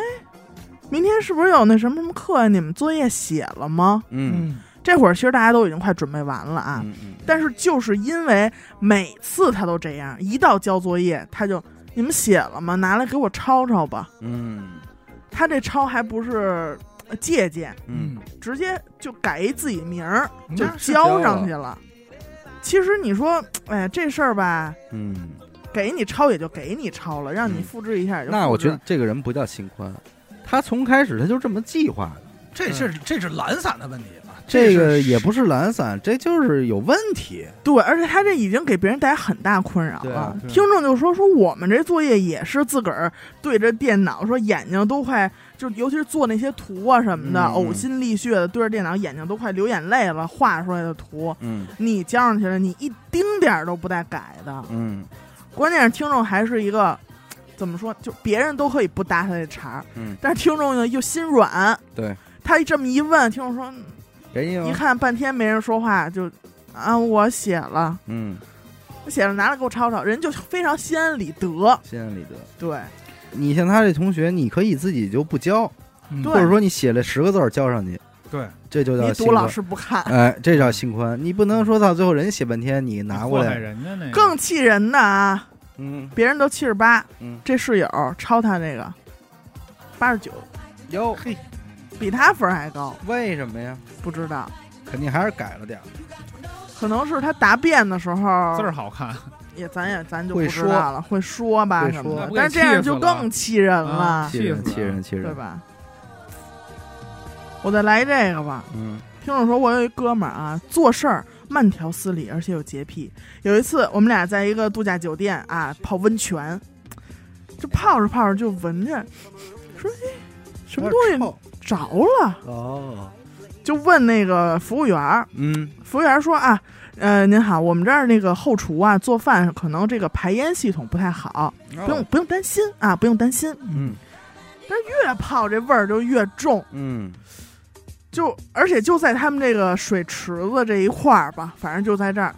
明天是不是有那什么什么课呀？你们作业写了吗嗯？”这会儿其实大家都已经快准备完了啊，嗯嗯，但是就是因为每次他都这样，一到交作业他就你们写了吗？拿来给我抄抄吧。嗯他这抄还不是呃借鉴，嗯直接就改一自己名儿就交上去了。其实你说，哎，这事儿吧，嗯，给你抄也就给你抄了，让你嗯复制一下也就那我觉得这个人不叫心宽，他从开始他就这么计划的。这是这是懒散的问题了。这个也不是懒散，这就是有问题。对，而且他这已经给别人带来很大困扰了。听众就说说我们这作业也是自个儿对着电脑，说眼睛都快就尤其是做那些图啊什么的，呕心沥血的对着电脑，眼睛都快流眼泪了，画出来的图嗯你交上去了，你一丁点儿都不带改的。嗯关键是听众还是一个怎么说，就别人都可以不搭他这茬儿，嗯，但是听众呢又心软，对，他这么一问，听众说给你一看半天没人说话，就啊我写了，嗯，我写了拿来给我抄抄，人就非常心安理得，心安理得。对你像他这同学，你可以自己就不交，嗯或者说你写了十个字儿交上去，对，这就叫你读老。师不看，哎，这叫心宽。你不能说到最后人家写半天，你拿过来，人家那个更气人的啊，嗯别人都七十八，嗯，这室友抄他那个八十九，哟嘿，比他分儿还高，为什么呀？不知道。肯定还是改了点儿。可能是他答辩的时候字儿好看，也咱也咱就不说知道了，会说吧会说但是这样就更气人了啊，气人，气气人，气人。对吧？我再来这个吧。嗯听众说，我有一哥们儿啊，做事儿慢条斯理，而且有洁癖。有一次，我们俩在一个度假酒店啊泡温泉，就泡着泡着就闻着，说哎，什么东西着了，哦，就问那个服务员儿。嗯。服务员说啊，呃，您好，我们这儿那个后厨啊做饭可能这个排烟系统不太好，不用不用担心啊，不用担心。嗯。但越泡这味儿就越重，嗯。就而且就在他们这个水池子这一块儿吧，反正就在这儿。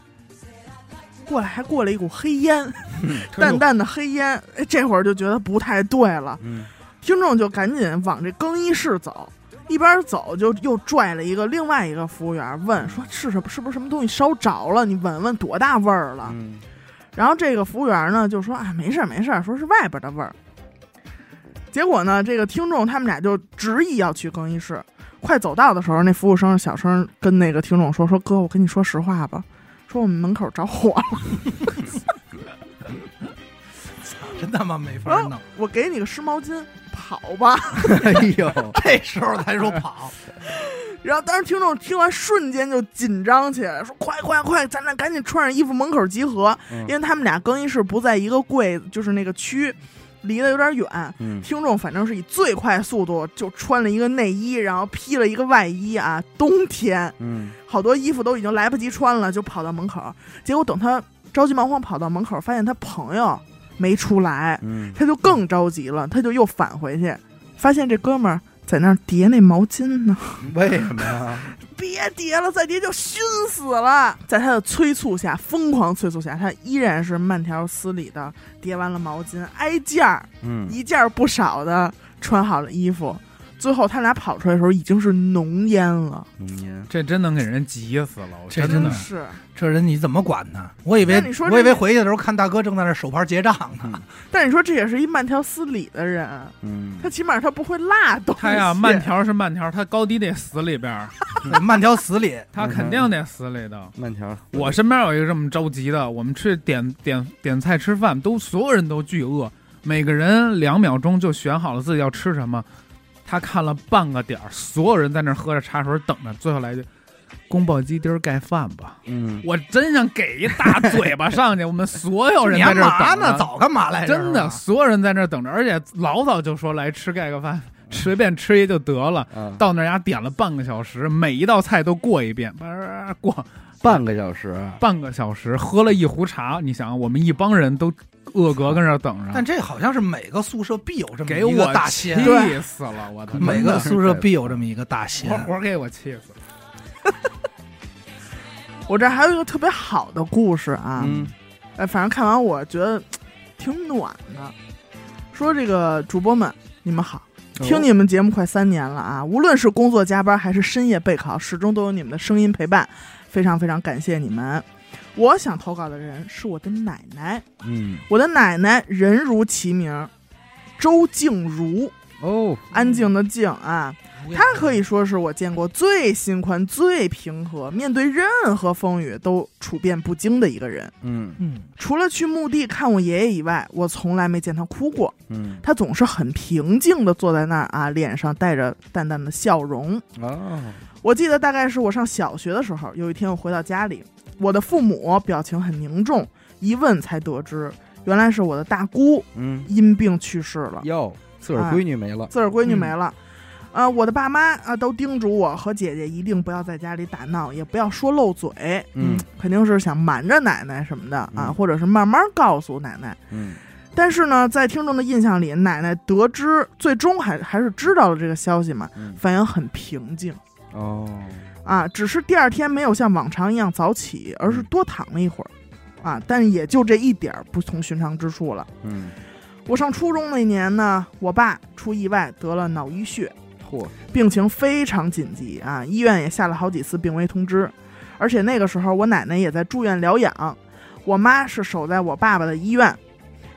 过来还过了一股黑烟，淡淡的黑烟，哎，这会儿就觉得不太对了。嗯听众就赶紧往这更衣室走，一边走就又拽了一个另外一个服务员，问说是什么是不是什么东西烧着了？你闻闻多大味儿了？嗯然后这个服务员呢就说啊没事儿没事儿，说是外边的味儿。结果呢，这个听众他们俩就执意要去更衣室。快走到的时候，那服务生小声跟那个听众说：“说哥，我跟你说实话吧，说我们门口着火了，真他妈没法弄。我给你个湿毛巾跑吧。哎呦，这时候才说跑，然后当时听众听完瞬间就紧张起来，说快快快，咱俩赶紧穿上衣服门口集合，嗯因为他们俩更衣室不在一个柜，就是那个区，离得有点远。嗯听众反正是以最快速度就穿了一个内衣，然后披了一个外衣啊，冬天嗯好多衣服都已经来不及穿了，就跑到门口。结果等他着急忙慌跑到门口，发现他朋友没出来，嗯他就更着急了，他就又返回去，发现这哥们儿在那儿叠那毛巾呢。为什么呀？别叠了，再叠就熏死了。在他的催促下，疯狂催促下，他依然是慢条斯理的叠完了毛巾，挨件儿嗯一件儿不少的穿好了衣服。最后他俩跑出来的时候，已经是浓烟了，浓烟这真能给人急死了，我这真的真的是。这人你怎么管他？我以为你说我以为回去的时候看大哥正在那手牌结账呢。但你说这也是一慢条斯理的人，嗯他起码他不会落东西。他呀，慢条是慢条，他高低得死里边儿，慢条死理，他肯定得死里的。慢条，我身边有一个这么着急的，我们去点点点菜吃饭，都所有人都巨饿，每个人两秒钟就选好了自己要吃什么。他看了半个点儿，所有人在那儿喝着茶水等着，最后来一句：“宫保鸡丁儿盖饭吧。”嗯我真想给一大嘴巴上去，我们所有人在这儿干嘛呢？着，早干嘛来着？真的，所有人在那儿等着，而且老早就说来吃盖个饭，随便吃一就得了。嗯，到那儿家点了半个小时，每一道菜都过一遍，叭过半个小时，半个小时，喝了一壶茶。你想，我们一帮人都饿格跟这儿等但，这好像是每个宿舍必有这么给一个 我气大仙，死了！我的每个宿舍必必有这么一个大仙活。活给我气死了。我这儿还有一个特别好的故事啊，嗯哎，反正看完我觉得挺暖的。说这个主播们，你们好，哦听你们节目快三年了啊，无论是工作加班还是深夜备考，始终都有你们的声音陪伴，非常非常感谢你们。我想投稿的人是我的奶奶，嗯。我的奶奶人如其名，周静茹，哦，安静的静啊，她可以说是我见过最心宽、最平和，面对任何风雨都处变不惊的一个人。嗯。嗯，除了去墓地看我爷爷以外，我从来没见他哭过。嗯。他总是很平静的坐在那儿啊，脸上带着淡淡的笑容。哦，我记得大概是我上小学的时候，有一天我回到家里，我的父母表情很凝重，一问才得知，原来是我的大姑嗯。因病去世了，哟，自个儿闺女没了，自个儿闺女没了。啊、我的爸妈啊都叮嘱我和姐姐一定不要在家里打闹，也不要说漏嘴，嗯。肯定是想瞒着奶奶什么的啊，嗯。或者是慢慢告诉奶奶。嗯。但是呢，在听众的印象里，奶奶得知最终还还是知道了这个消息嘛，嗯。反应很平静哦，啊，只是第二天没有像往常一样早起，而是多躺了一会儿啊，但也就这一点儿不同寻常之处了。嗯，我上初中那年呢，我爸出意外得了脑溢血，嚯，病情非常紧急啊，医院也下了好几次病危通知，而且那个时候我奶奶也在住院疗养，我妈是守在我爸爸的医院，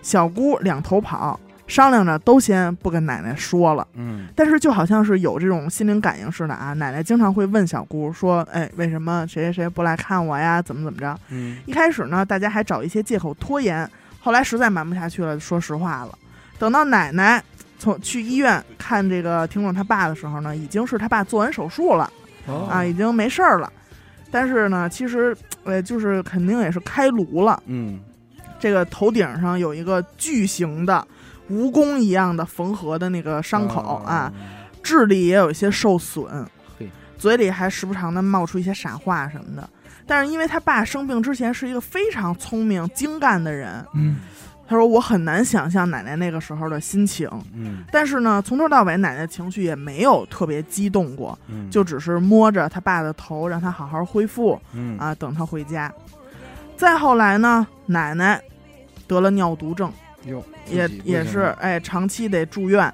小姑两头跑，商量着都先不跟奶奶说了。嗯但是就好像是有这种心灵感应似的啊，奶奶经常会问小姑说：“哎，为什么谁谁谁不来看我呀？怎么怎么着？”嗯一开始呢，大家还找一些借口拖延，后来实在瞒不下去了，说实话了。等到奶奶从去医院看这个听众他爸的时候呢，已经是他爸做完手术了哦啊，已经没事儿了。但是呢，其实呃，就是肯定也是开颅了。嗯这个头顶上有一个巨型的蜈蚣一样的缝合的那个伤口啊，，智力也有一些受损，嘴里还时不常的冒出一些傻话什么的。但是因为他爸生病之前是一个非常聪明精干的人，嗯，他说我很难想象奶奶那个时候的心情。嗯。但是呢，从头到尾奶奶情绪也没有特别激动过，嗯，就只是摸着他爸的头，让他好好恢复嗯。啊，等他回家。再后来呢，奶奶得了尿毒症，哟，也也是哎，长期得住院。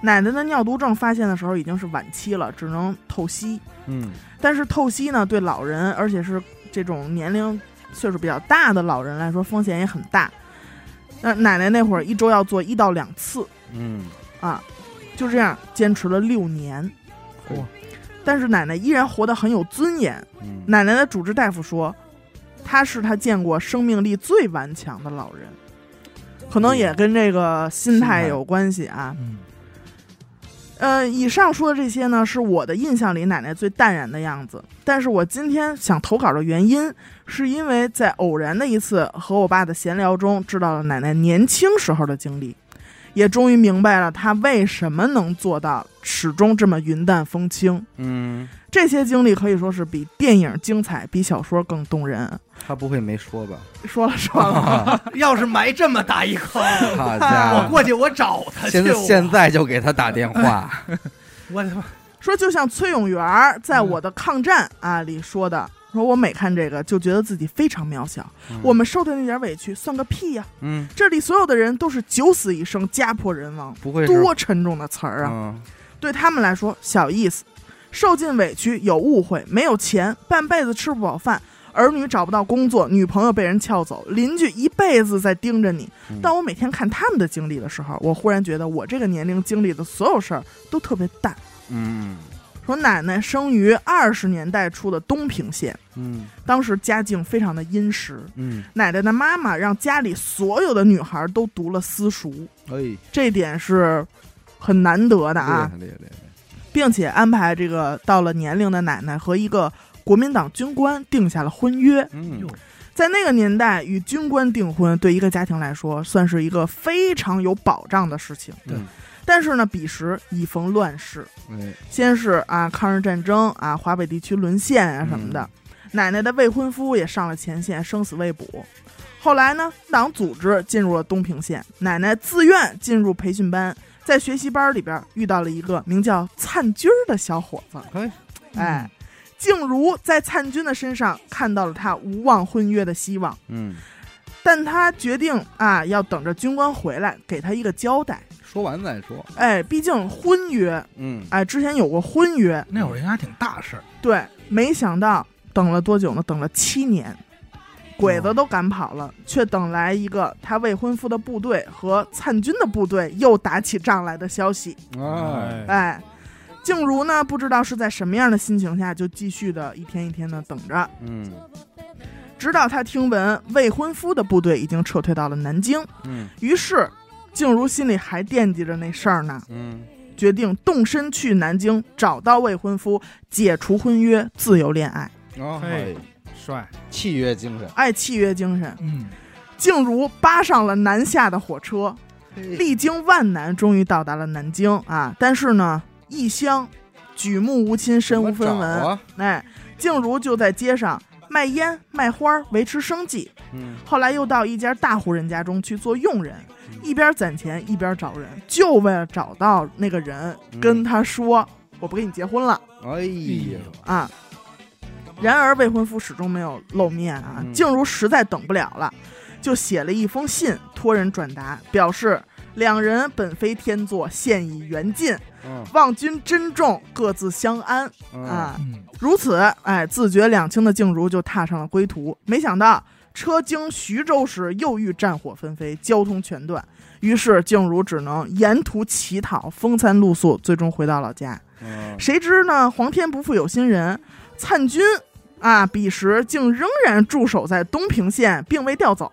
奶奶的尿毒症发现的时候已经是晚期了，只能透析。嗯但是透析呢，对老人，而且是这种年龄岁数比较大的老人来说，风险也很大。那奶奶那会儿一周要做一到两次嗯啊，就这样坚持了六年。嚯但是奶奶依然活得很有尊严。嗯奶奶的主治大夫说，她是他见过生命力最顽强的老人，可能也跟这个心态有关系啊。嗯呃，以上说的这些呢，是我的印象里奶奶最淡然的样子。但是我今天想投稿的原因，是因为在偶然的一次和我爸的闲聊中，知道了奶奶年轻时候的经历，也终于明白了她为什么能做到始终这么云淡风轻。嗯，这些经历可以说是比电影精彩，比小说更动人。他不会没说吧？说了说了，要是埋这么大一坑，好家伙！我过去我找他去。现在现在就给他打电话。我他妈说就像崔永元在我的抗战啊里说的，说我每看这个就觉得自己非常渺小，我们受的那点委屈算个屁呀！嗯，这里所有的人都是九死一生，家破人亡，不会多沉重的词儿啊！嗯对他们来说小意思，受尽委屈，有误会，没有钱，半辈子吃不饱饭。儿女找不到工作，女朋友被人撬走，邻居一辈子在盯着你。嗯当我每天看他们的经历的时候，我忽然觉得我这个年龄经历的所有事儿都特别淡。嗯说奶奶生于二十年代初的东平县，嗯当时家境非常的殷实。嗯，奶奶的妈妈让家里所有的女孩都读了私塾，哎，这点是很难得的啊，厉害厉害厉害！并且安排这个到了年龄的奶奶和一个国民党军官定下了婚约。嗯在那个年代，与军官订婚对一个家庭来说算是一个非常有保障的事情。对，但是呢，彼时已逢乱世，哎，先是啊抗日战争啊华北地区沦陷啊什么的，奶奶的未婚夫也上了前线，生死未卜。后来呢，党组织进入了东平县，奶奶自愿进入培训班，在学习班里边遇到了一个名叫灿军的小伙子。哎，哎，静茹在灿军的身上看到了他无望婚约的希望，嗯，但他决定啊，要等着军官回来给他一个交代。说完再说。哎，毕竟婚约，嗯，哎，之前有过婚约，那会儿应该挺大事儿，对，没想到等了多久呢？等了七年，鬼子都赶跑了，却等来一个他未婚夫的部队和灿军的部队又打起仗来的消息。哎，哎，静茹呢，不知道是在什么样的心情下，就继续的一天一天的等着，嗯。直到他听闻未婚夫的部队已经撤退到了南京，嗯。于是静茹心里还惦记着那事儿呢，嗯，决定动身去南京找到未婚夫，解除婚约，自由恋爱。哦，帅，契约精神，爱契约精神，嗯，静茹扒上了南下的火车，历经万难，终于到达了南京啊！但是呢，异乡举目无亲，身无分文，啊？哎，静茹就在街上卖烟卖花维持生计。嗯。后来又到一家大户人家中去做佣人，一边攒钱一边找人，就为了找到那个人，嗯。跟他说：“我不跟你结婚了。哎呀，啊！”然而未婚夫始终没有露面啊，嗯静茹实在等不了了，就写了一封信托人转达，表示两人本非天作，现已缘尽，嗯望君珍重，各自相安嗯啊。嗯，如此，哎，自觉两清的静茹就踏上了归途。没想到车经徐州时，又遇战火纷飞，交通全断。于是静茹只能沿途乞讨，风餐露宿，最终回到老家。嗯谁知呢，皇天不负有心人，灿军啊，彼时竟仍然驻守在东平县，并未调走。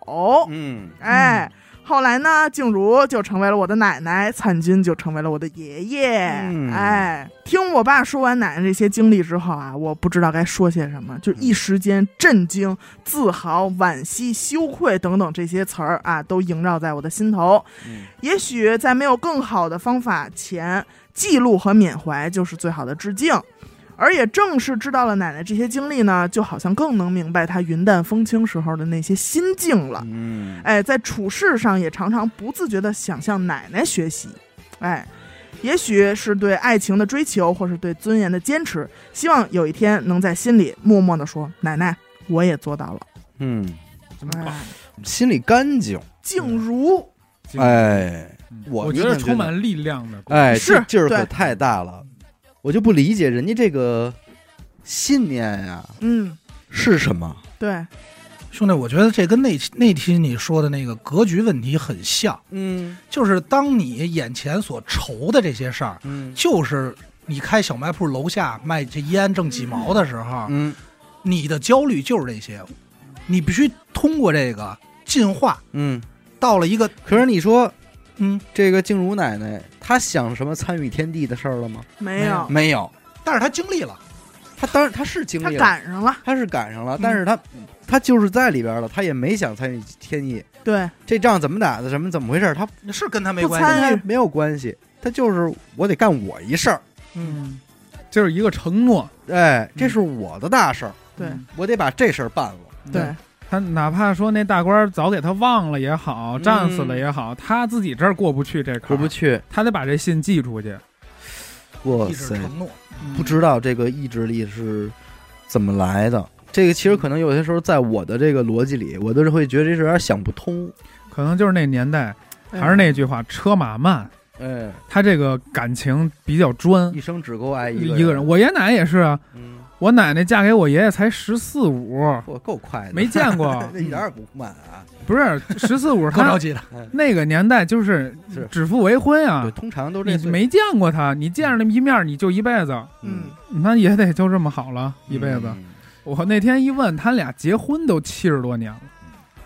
嗯哎，后来呢，静茹就成为了我的奶奶，灿军就成为了我的爷爷。嗯哎，听我爸说完奶奶这些经历之后啊，我不知道该说些什么，就一时间震惊、自豪、惋惜、羞愧等等这些词儿啊，都萦绕在我的心头。嗯也许在没有更好的方法前，记录和缅怀就是最好的致敬。而也正是知道了奶奶这些经历呢，就好像更能明白她云淡风轻时候的那些心境了。嗯，哎，在处事上也常常不自觉地想向奶奶学习，哎，也许是对爱情的追求，或是对尊严的坚持，希望有一天能在心里默默地说：“奶奶，我也做到了。嗯，这么心里干净，静如，哎嗯我觉得充满力量的，哎，是劲儿可太大了，我就不理解人家这个信念呀嗯，是什么？对，兄弟，我觉得这跟那那期你说的那个格局问题很像，嗯。就是当你眼前所愁的这些事儿，嗯。就是你开小卖铺楼下卖这烟挣几毛的时候，嗯。你的焦虑就是这些，你必须通过这个进化，嗯。到了一个可是你说嗯。这个静茹奶奶，她想什么参与天地的事儿了吗？没有，没有，但是她经历了，她当然她是经历了，赶上了。她是赶上了，嗯。但是她她就是在里边了，她也没想参与天意。对，这仗怎么打的，什么怎么回事，她是跟她没关系。没有关系，她就是我得干我一事儿，嗯，就是一个承诺。哎，这是我的大事儿，对。嗯我得把这事儿办了。对，他哪怕说那大官早给他忘了也好，嗯战死了也好，他自己这儿过不去这坎儿，过不去，他得把这信寄出去。一哇塞纸，承诺，不知道这个意志力是怎么来的。这个其实可能有些时候在我的这个逻辑里，我都是会觉得这事有点想不通。可能就是那年代，哎还是那句话，车马慢，哎，他这个感情比较专。一生只够爱一一个人，我爷奶也是啊，嗯，我奶奶嫁给我爷爷才十四五，我够快的，没见过 那一点儿也不慢啊。不是十四五，他。那个年代就是是指腹为婚对，啊，通常都这岁你没见过他，你见着那么一面你就一辈子，嗯，那也得就这么好了，一辈子。嗯我那天一问，他俩结婚都七十多年了，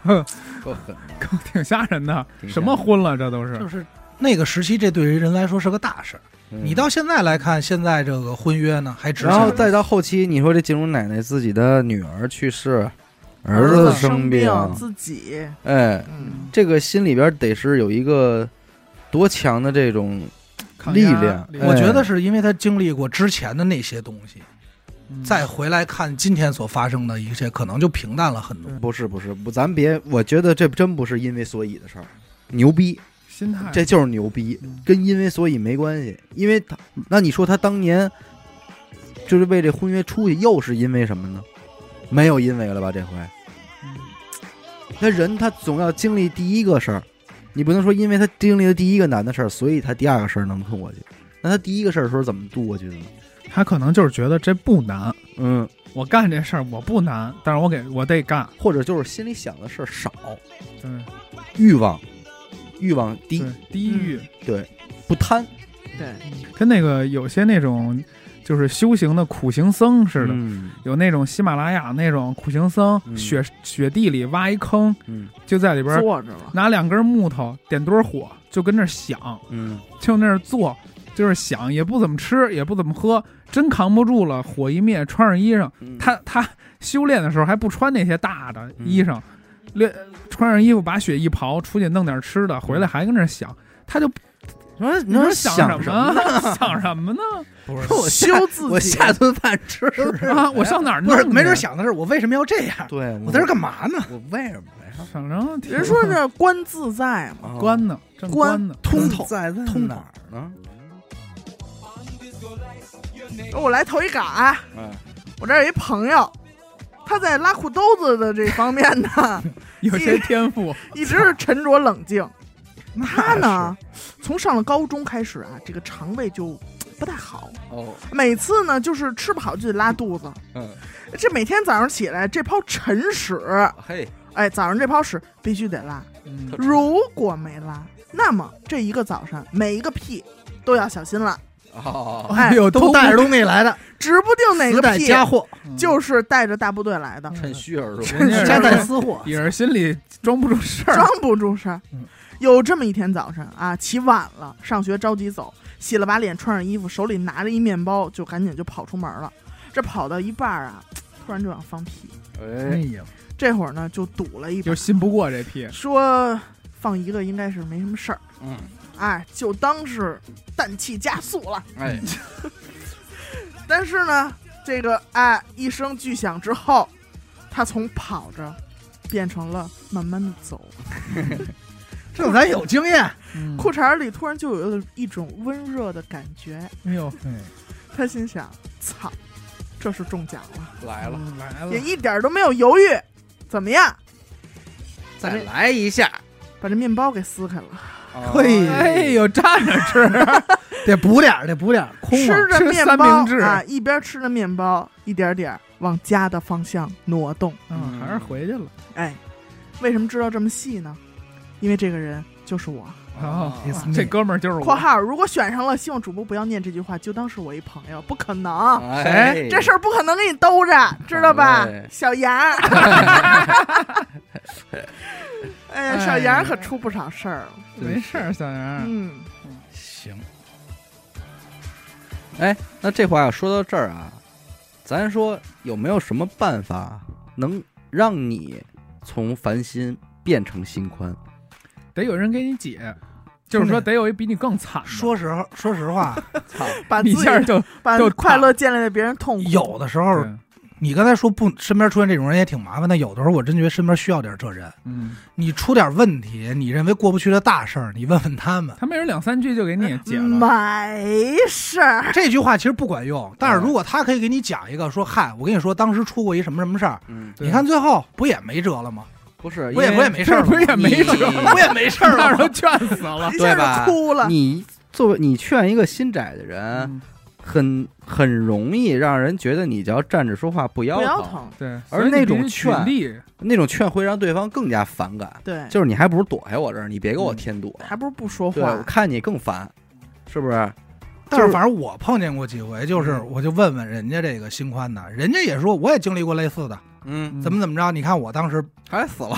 呵，够狠。够挺吓人的。什么婚了，这都是。就是那个时期，这对于人来说是个大事儿。嗯你到现在来看，现在这个婚约呢还值钱，然后再到后期，你说这金融奶奶自己的女儿去世，儿子子生病病，自己，哎，嗯，这个心里边得是有一个多强的这种力量我觉得是因为他经历过之前的那些东西，嗯。再回来看今天所发生的一切，可能就平淡了很多。不是不是不，咱别，我觉得这真不是因为所以的事儿，牛逼，心态，这就是牛逼，嗯跟因为所以没关系，因为他，那你说他当年就是为这婚约出去，又是因为什么呢？没有因为了吧？这回，嗯那人他总要经历第一个事儿，你不能说因为他经历了第一个难的事儿，所以他第二个事儿能通过去。那他第一个事儿的时候怎么度过去的呢？他可能就是觉得这不难，嗯，我干这事儿我不难，但是我给我得干。或者就是心里想的事儿少，嗯，欲望欲望低，，低欲。对，不贪。对，跟那个有些那种就是修行的苦行僧似的，嗯。有那种喜马拉雅那种苦行僧，嗯。雪雪地里挖一坑，嗯。就在里边坐着了，拿两根木头点堆火，就跟那儿想，嗯。就那儿做，就是想，也不怎么吃，也不怎么喝，真扛不住了，火一灭，穿上衣裳，嗯，他他修炼的时候还不穿那些大的嗯衣裳，练穿上衣服把雪一刨，出去弄点吃的，回来还跟那想，他就你说你说想想什么？想什么呢？不是我下修自己我下顿饭吃啊，我上哪儿不是，没准想的是我为什么要这样？对，我在这儿干嘛呢？我为什么呀？反正挺人说这观自在嘛，观呢，正关关呢，通透通哪儿呢？我来投一杆我这儿有一朋友，他在拉裤兜子的这方面呢，有些天赋，一直是沉着冷静。他呢，从上了高中开始啊，这个肠胃就不太好，哦，每次呢就是吃不好就得拉肚子。嗯，这每天早上起来这泡晨屎，嘿，哎，早上这泡屎必须得拉，嗯如果没拉，那么这一个早上每一个屁都要小心了，哦，哎哎呦，都带着东西来的，指不定哪自个屁带家伙，就是带着大部队来的，趁虚而入，夹带私货。也是心里装不住事儿装，不住事儿嗯。有这么一天早晨啊，起晚了，上学着急走，洗了把脸，穿上衣服，手里拿着一面包，就赶紧就跑出门了。这跑到一半儿啊，突然就想放屁，哎哎，呀，这会儿呢就堵了一把就，信不过这屁，说放一个应该是没什么事儿，嗯，哎，就当是氮气加速了。哎，但是呢，这个哎一声巨响之后，他从跑着变成了慢慢的走，这咱有经验，嗯裤衩里突然就有了一种温热的感觉。哎呦，他心想：操，这是中奖了，来了，嗯来了，也一点都没有犹豫。怎么样？把再这来一下，把这面包给撕开了，嘿哎呦，站着吃，得补点儿，得补点儿，空吃着面包明治啊，一边吃着面包，一点点往家的方向挪动。嗯，还是回去了。哎，为什么知道这么细呢？因为这个人就是我。哦 It's me 这哥们儿就是我，括号如果选上了，希望主播不要念这句话，就当是我一朋友，不可能。哎，这事儿不可能给你兜着，知道吧哎？小杨儿，哎呀，小杨儿可出不少事儿了。没事儿，小杨。嗯，行，哎，那这话要说到这儿啊，咱说有没有什么办法能让你从烦心变成心宽？得有人给你解，就是说得有一比你更惨的。说实话说实话，操，一把自己下就把就快乐建立在别人痛苦。有的时候对你刚才说不，身边出现这种人也挺麻烦的。有的时候我真觉得身边需要点这人。嗯，你出点问题，你认为过不去的大事儿，你问问他们。他没人两三句就给你解了。没事儿，这句话其实不管用，但是如果他可以给你讲一个，说嗨，我跟你说，当时出过一什么什么事儿，嗯，你看最后不也没辙了吗？不是，不也因为不也没事儿不也没辙你不也没事儿让？人劝死了。一下对吧哭了。你作为你劝一个心窄的人，嗯很很容易让人觉得你只要站着说话不腰疼，不腰疼，对，而所以你那种必须举劝例，那种劝会让对方更加反感。对，就是你还不如躲开我这儿，你别给我添堵。还不如不说话，我话。看你更烦，是不是？但是反正我碰见过几回，就是嗯我就问问人家这个心宽的，人家也说我也经历过类似的，嗯，怎么怎么着？你看我当时还死了？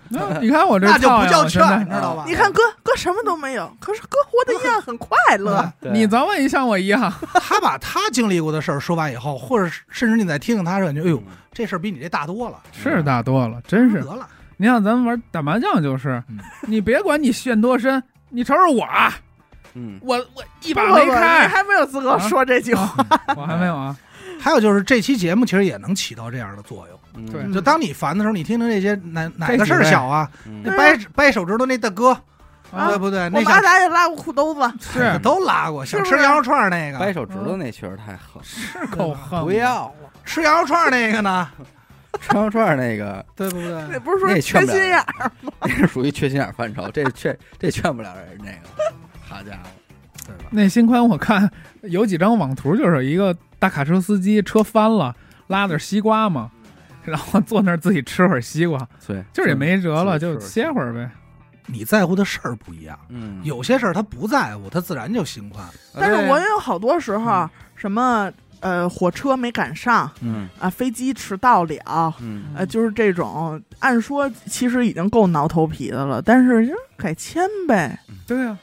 你看我这那就不叫劝，你知道吧？你看哥，哥什么都没有，可是哥活得一样很快乐。你早晚也像我一样，他把他经历过的事儿说完以后，或者甚至你再听听他说，你就哎呦，嗯这事儿比你这大多了，是大多了，真是。得了。你像咱们玩打麻将就是嗯，你别管你陷多深，你瞅瞅我啊，嗯，我我一一把没你开，还没有资格说这句话。我还没有啊。还有就是这期节目其实也能起到这样的作用，嗯对就当你烦的时候，你听听这些哪哪个事儿小啊，嗯那掰掰手指头那大哥，啊对不对？我那小们阿达也拉过裤兜子，是都拉过，想吃羊肉串儿那个，掰手指头那确实太狠，是够狠，不要了。吃羊肉串儿那个呢，吃羊肉串那个对不那对？不是说缺心眼儿？那是属于缺心眼范畴，这劝这劝不了人那个。好家伙？那新宽我看有几张网图，就是一个大卡车司机车翻了，拉的是西瓜嘛，然后坐那儿自己吃会儿西瓜，对，就是也没辙了，就歇会儿呗。你在乎的事儿不一样，嗯，有些事儿他不在乎，他自然就心宽。但是我也有好多时候，什么呃火车没赶上嗯啊，飞机迟到了。嗯呃，就是这种，按说其实已经够挠头皮的了，但是就改签呗。对啊，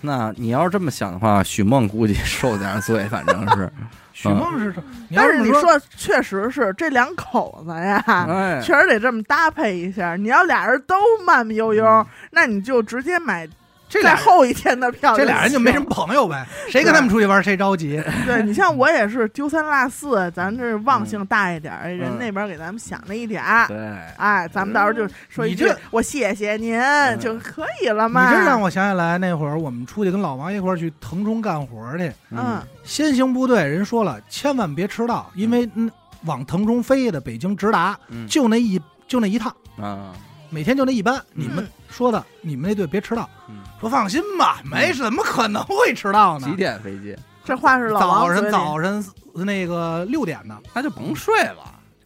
那你要是这么想的话，许梦估计受点罪，反正是，许梦是这，但是你说，说，确实是这两口子呀，哎，确实得这么搭配一下。你要俩人都慢慢悠悠，嗯那你就直接买这俩在后一天的票。这俩人就没什么。朋友呗，谁跟他们出去玩谁着急。对你像我也是丢三落四，咱这忘性大一点儿，人嗯那边给咱们想了一点儿。对，哎，咱们到时候就说一句“我谢谢您”就可以了嘛你嘛。这让我想起来那会儿我们出去跟老王一块儿去腾冲干活去，嗯，先行部队人说了，千万别迟到，因为嗯往腾冲飞的北京直达嗯就那一就那一趟，啊，每天就那一班。你们说的，你们那队别迟到。嗯说放心吧，没怎么可能会迟到呢几。点飞机？这话是老早晨王嘴里早晨那个六点的，那就甭睡了。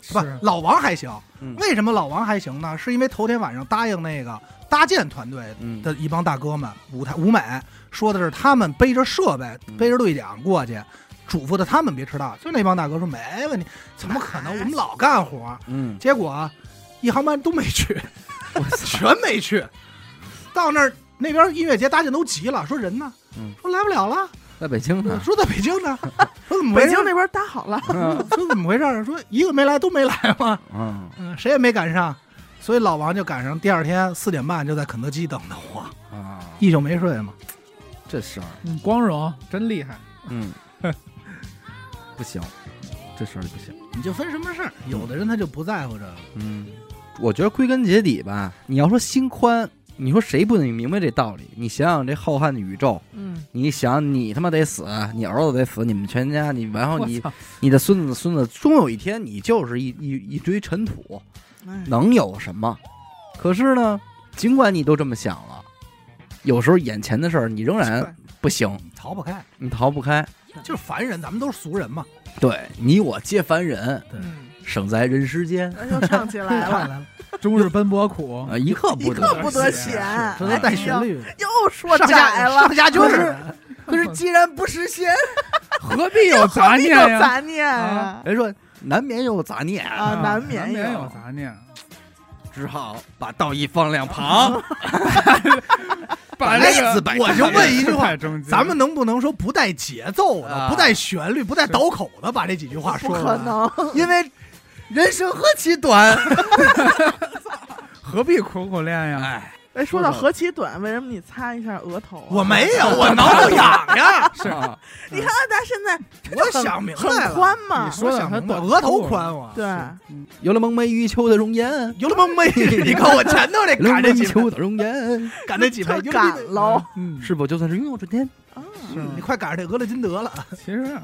不是，老王还行。嗯为什么老王还行呢？是因为头天晚上答应那个搭建团队嗯的一帮大哥们，舞台舞美说的是他们背着设备、嗯背着对讲过去，嘱咐的他们别迟到。就那帮大哥说没问题，怎么可能？我们老干活。嗯，结果一航班都没去，全没去。到那儿那边音乐节搭建都急了，说人呢？嗯说来不了了。在北京呢。说在北京呢。说怎么？北京那边搭好了，嗯说怎么回事？说一个没来都没来吗？嗯嗯，谁也没赶上。所以老王就赶上第二天四点半就在肯德基等的我，啊，一宿没睡嘛。这事儿，嗯，光荣，真厉害。嗯，不行，这事儿不行。你就分什么事儿，有的人他就不在乎这个。嗯，我觉得归根结底吧，你要说心宽，你说谁不能明白这道理？你想想这浩瀚的宇宙，嗯，你想你他妈得死，你儿子得死，你们全家，你然后你你的孙子的孙子，终有一天你就是一一一堆尘土，哎。能有什么？可是呢，尽管你都这么想了，有时候眼前的事儿你仍然不行，逃不开，你逃不开。就是凡人，咱们都是俗人嘛。对你我皆凡人，对。嗯，生在人世间，那就唱起来了，看来了，终日奔波苦，啊，一刻不得刻不得闲。闲，这都带旋律，又说窄上下了上，下就是。是可是既然不实现，何必有杂何必念呀？有杂念？啊？人说难免有杂念，啊难免难免有有杂念。只好把道义放两旁。把那这个我就问一句话中间咱们能不能说不带节奏的、啊。不带旋律、不带倒口的把这几句话说出来？可能，因为人生何其短，何必苦苦练呀？哎，哎，说到何其短，为什么你擦一下额头啊？我没有，我挠挠痒痒。是啊，你看他现在我想明白很了，宽嘛你，说想明白，短额头宽我。对，有了梦寐以求的容颜，有了梦寐，你看我前头那赶那以求的容颜，赶那几排特赶喽。嗯，是否就算是拥有春天？啊你快赶上这俄勒金德了。其实啊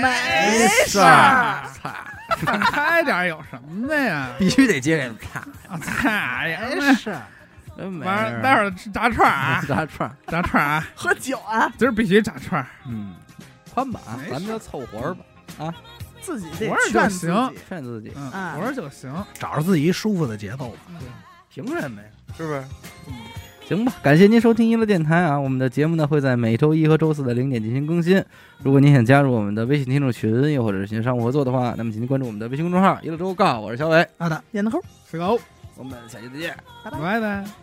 没事儿，擦，看开点儿有什么的呀？必须得接着擦，啊擦呀！是，真没完事了，待会儿吃炸串儿啊，炸串儿，炸串儿啊，喝酒啊，今儿必须炸串儿。嗯，宽吧，没咱们就凑合儿吧，自己得活儿就劝自行己。劝自己，嗯，啊活着就行。找着自己舒服的节奏吧。凭什么呀？是不是？嗯行吧，感谢您收听娱乐电台啊！我们的节目呢会在每周一和周四的零点进行更新。如果您想加入我们的微信听众群，又或者是寻商务合作的话，那么请您关注我们的微信公众号“娱乐周告”，我是小伟，好的。点个头，是个欧，我们下期再见。拜拜。拜拜。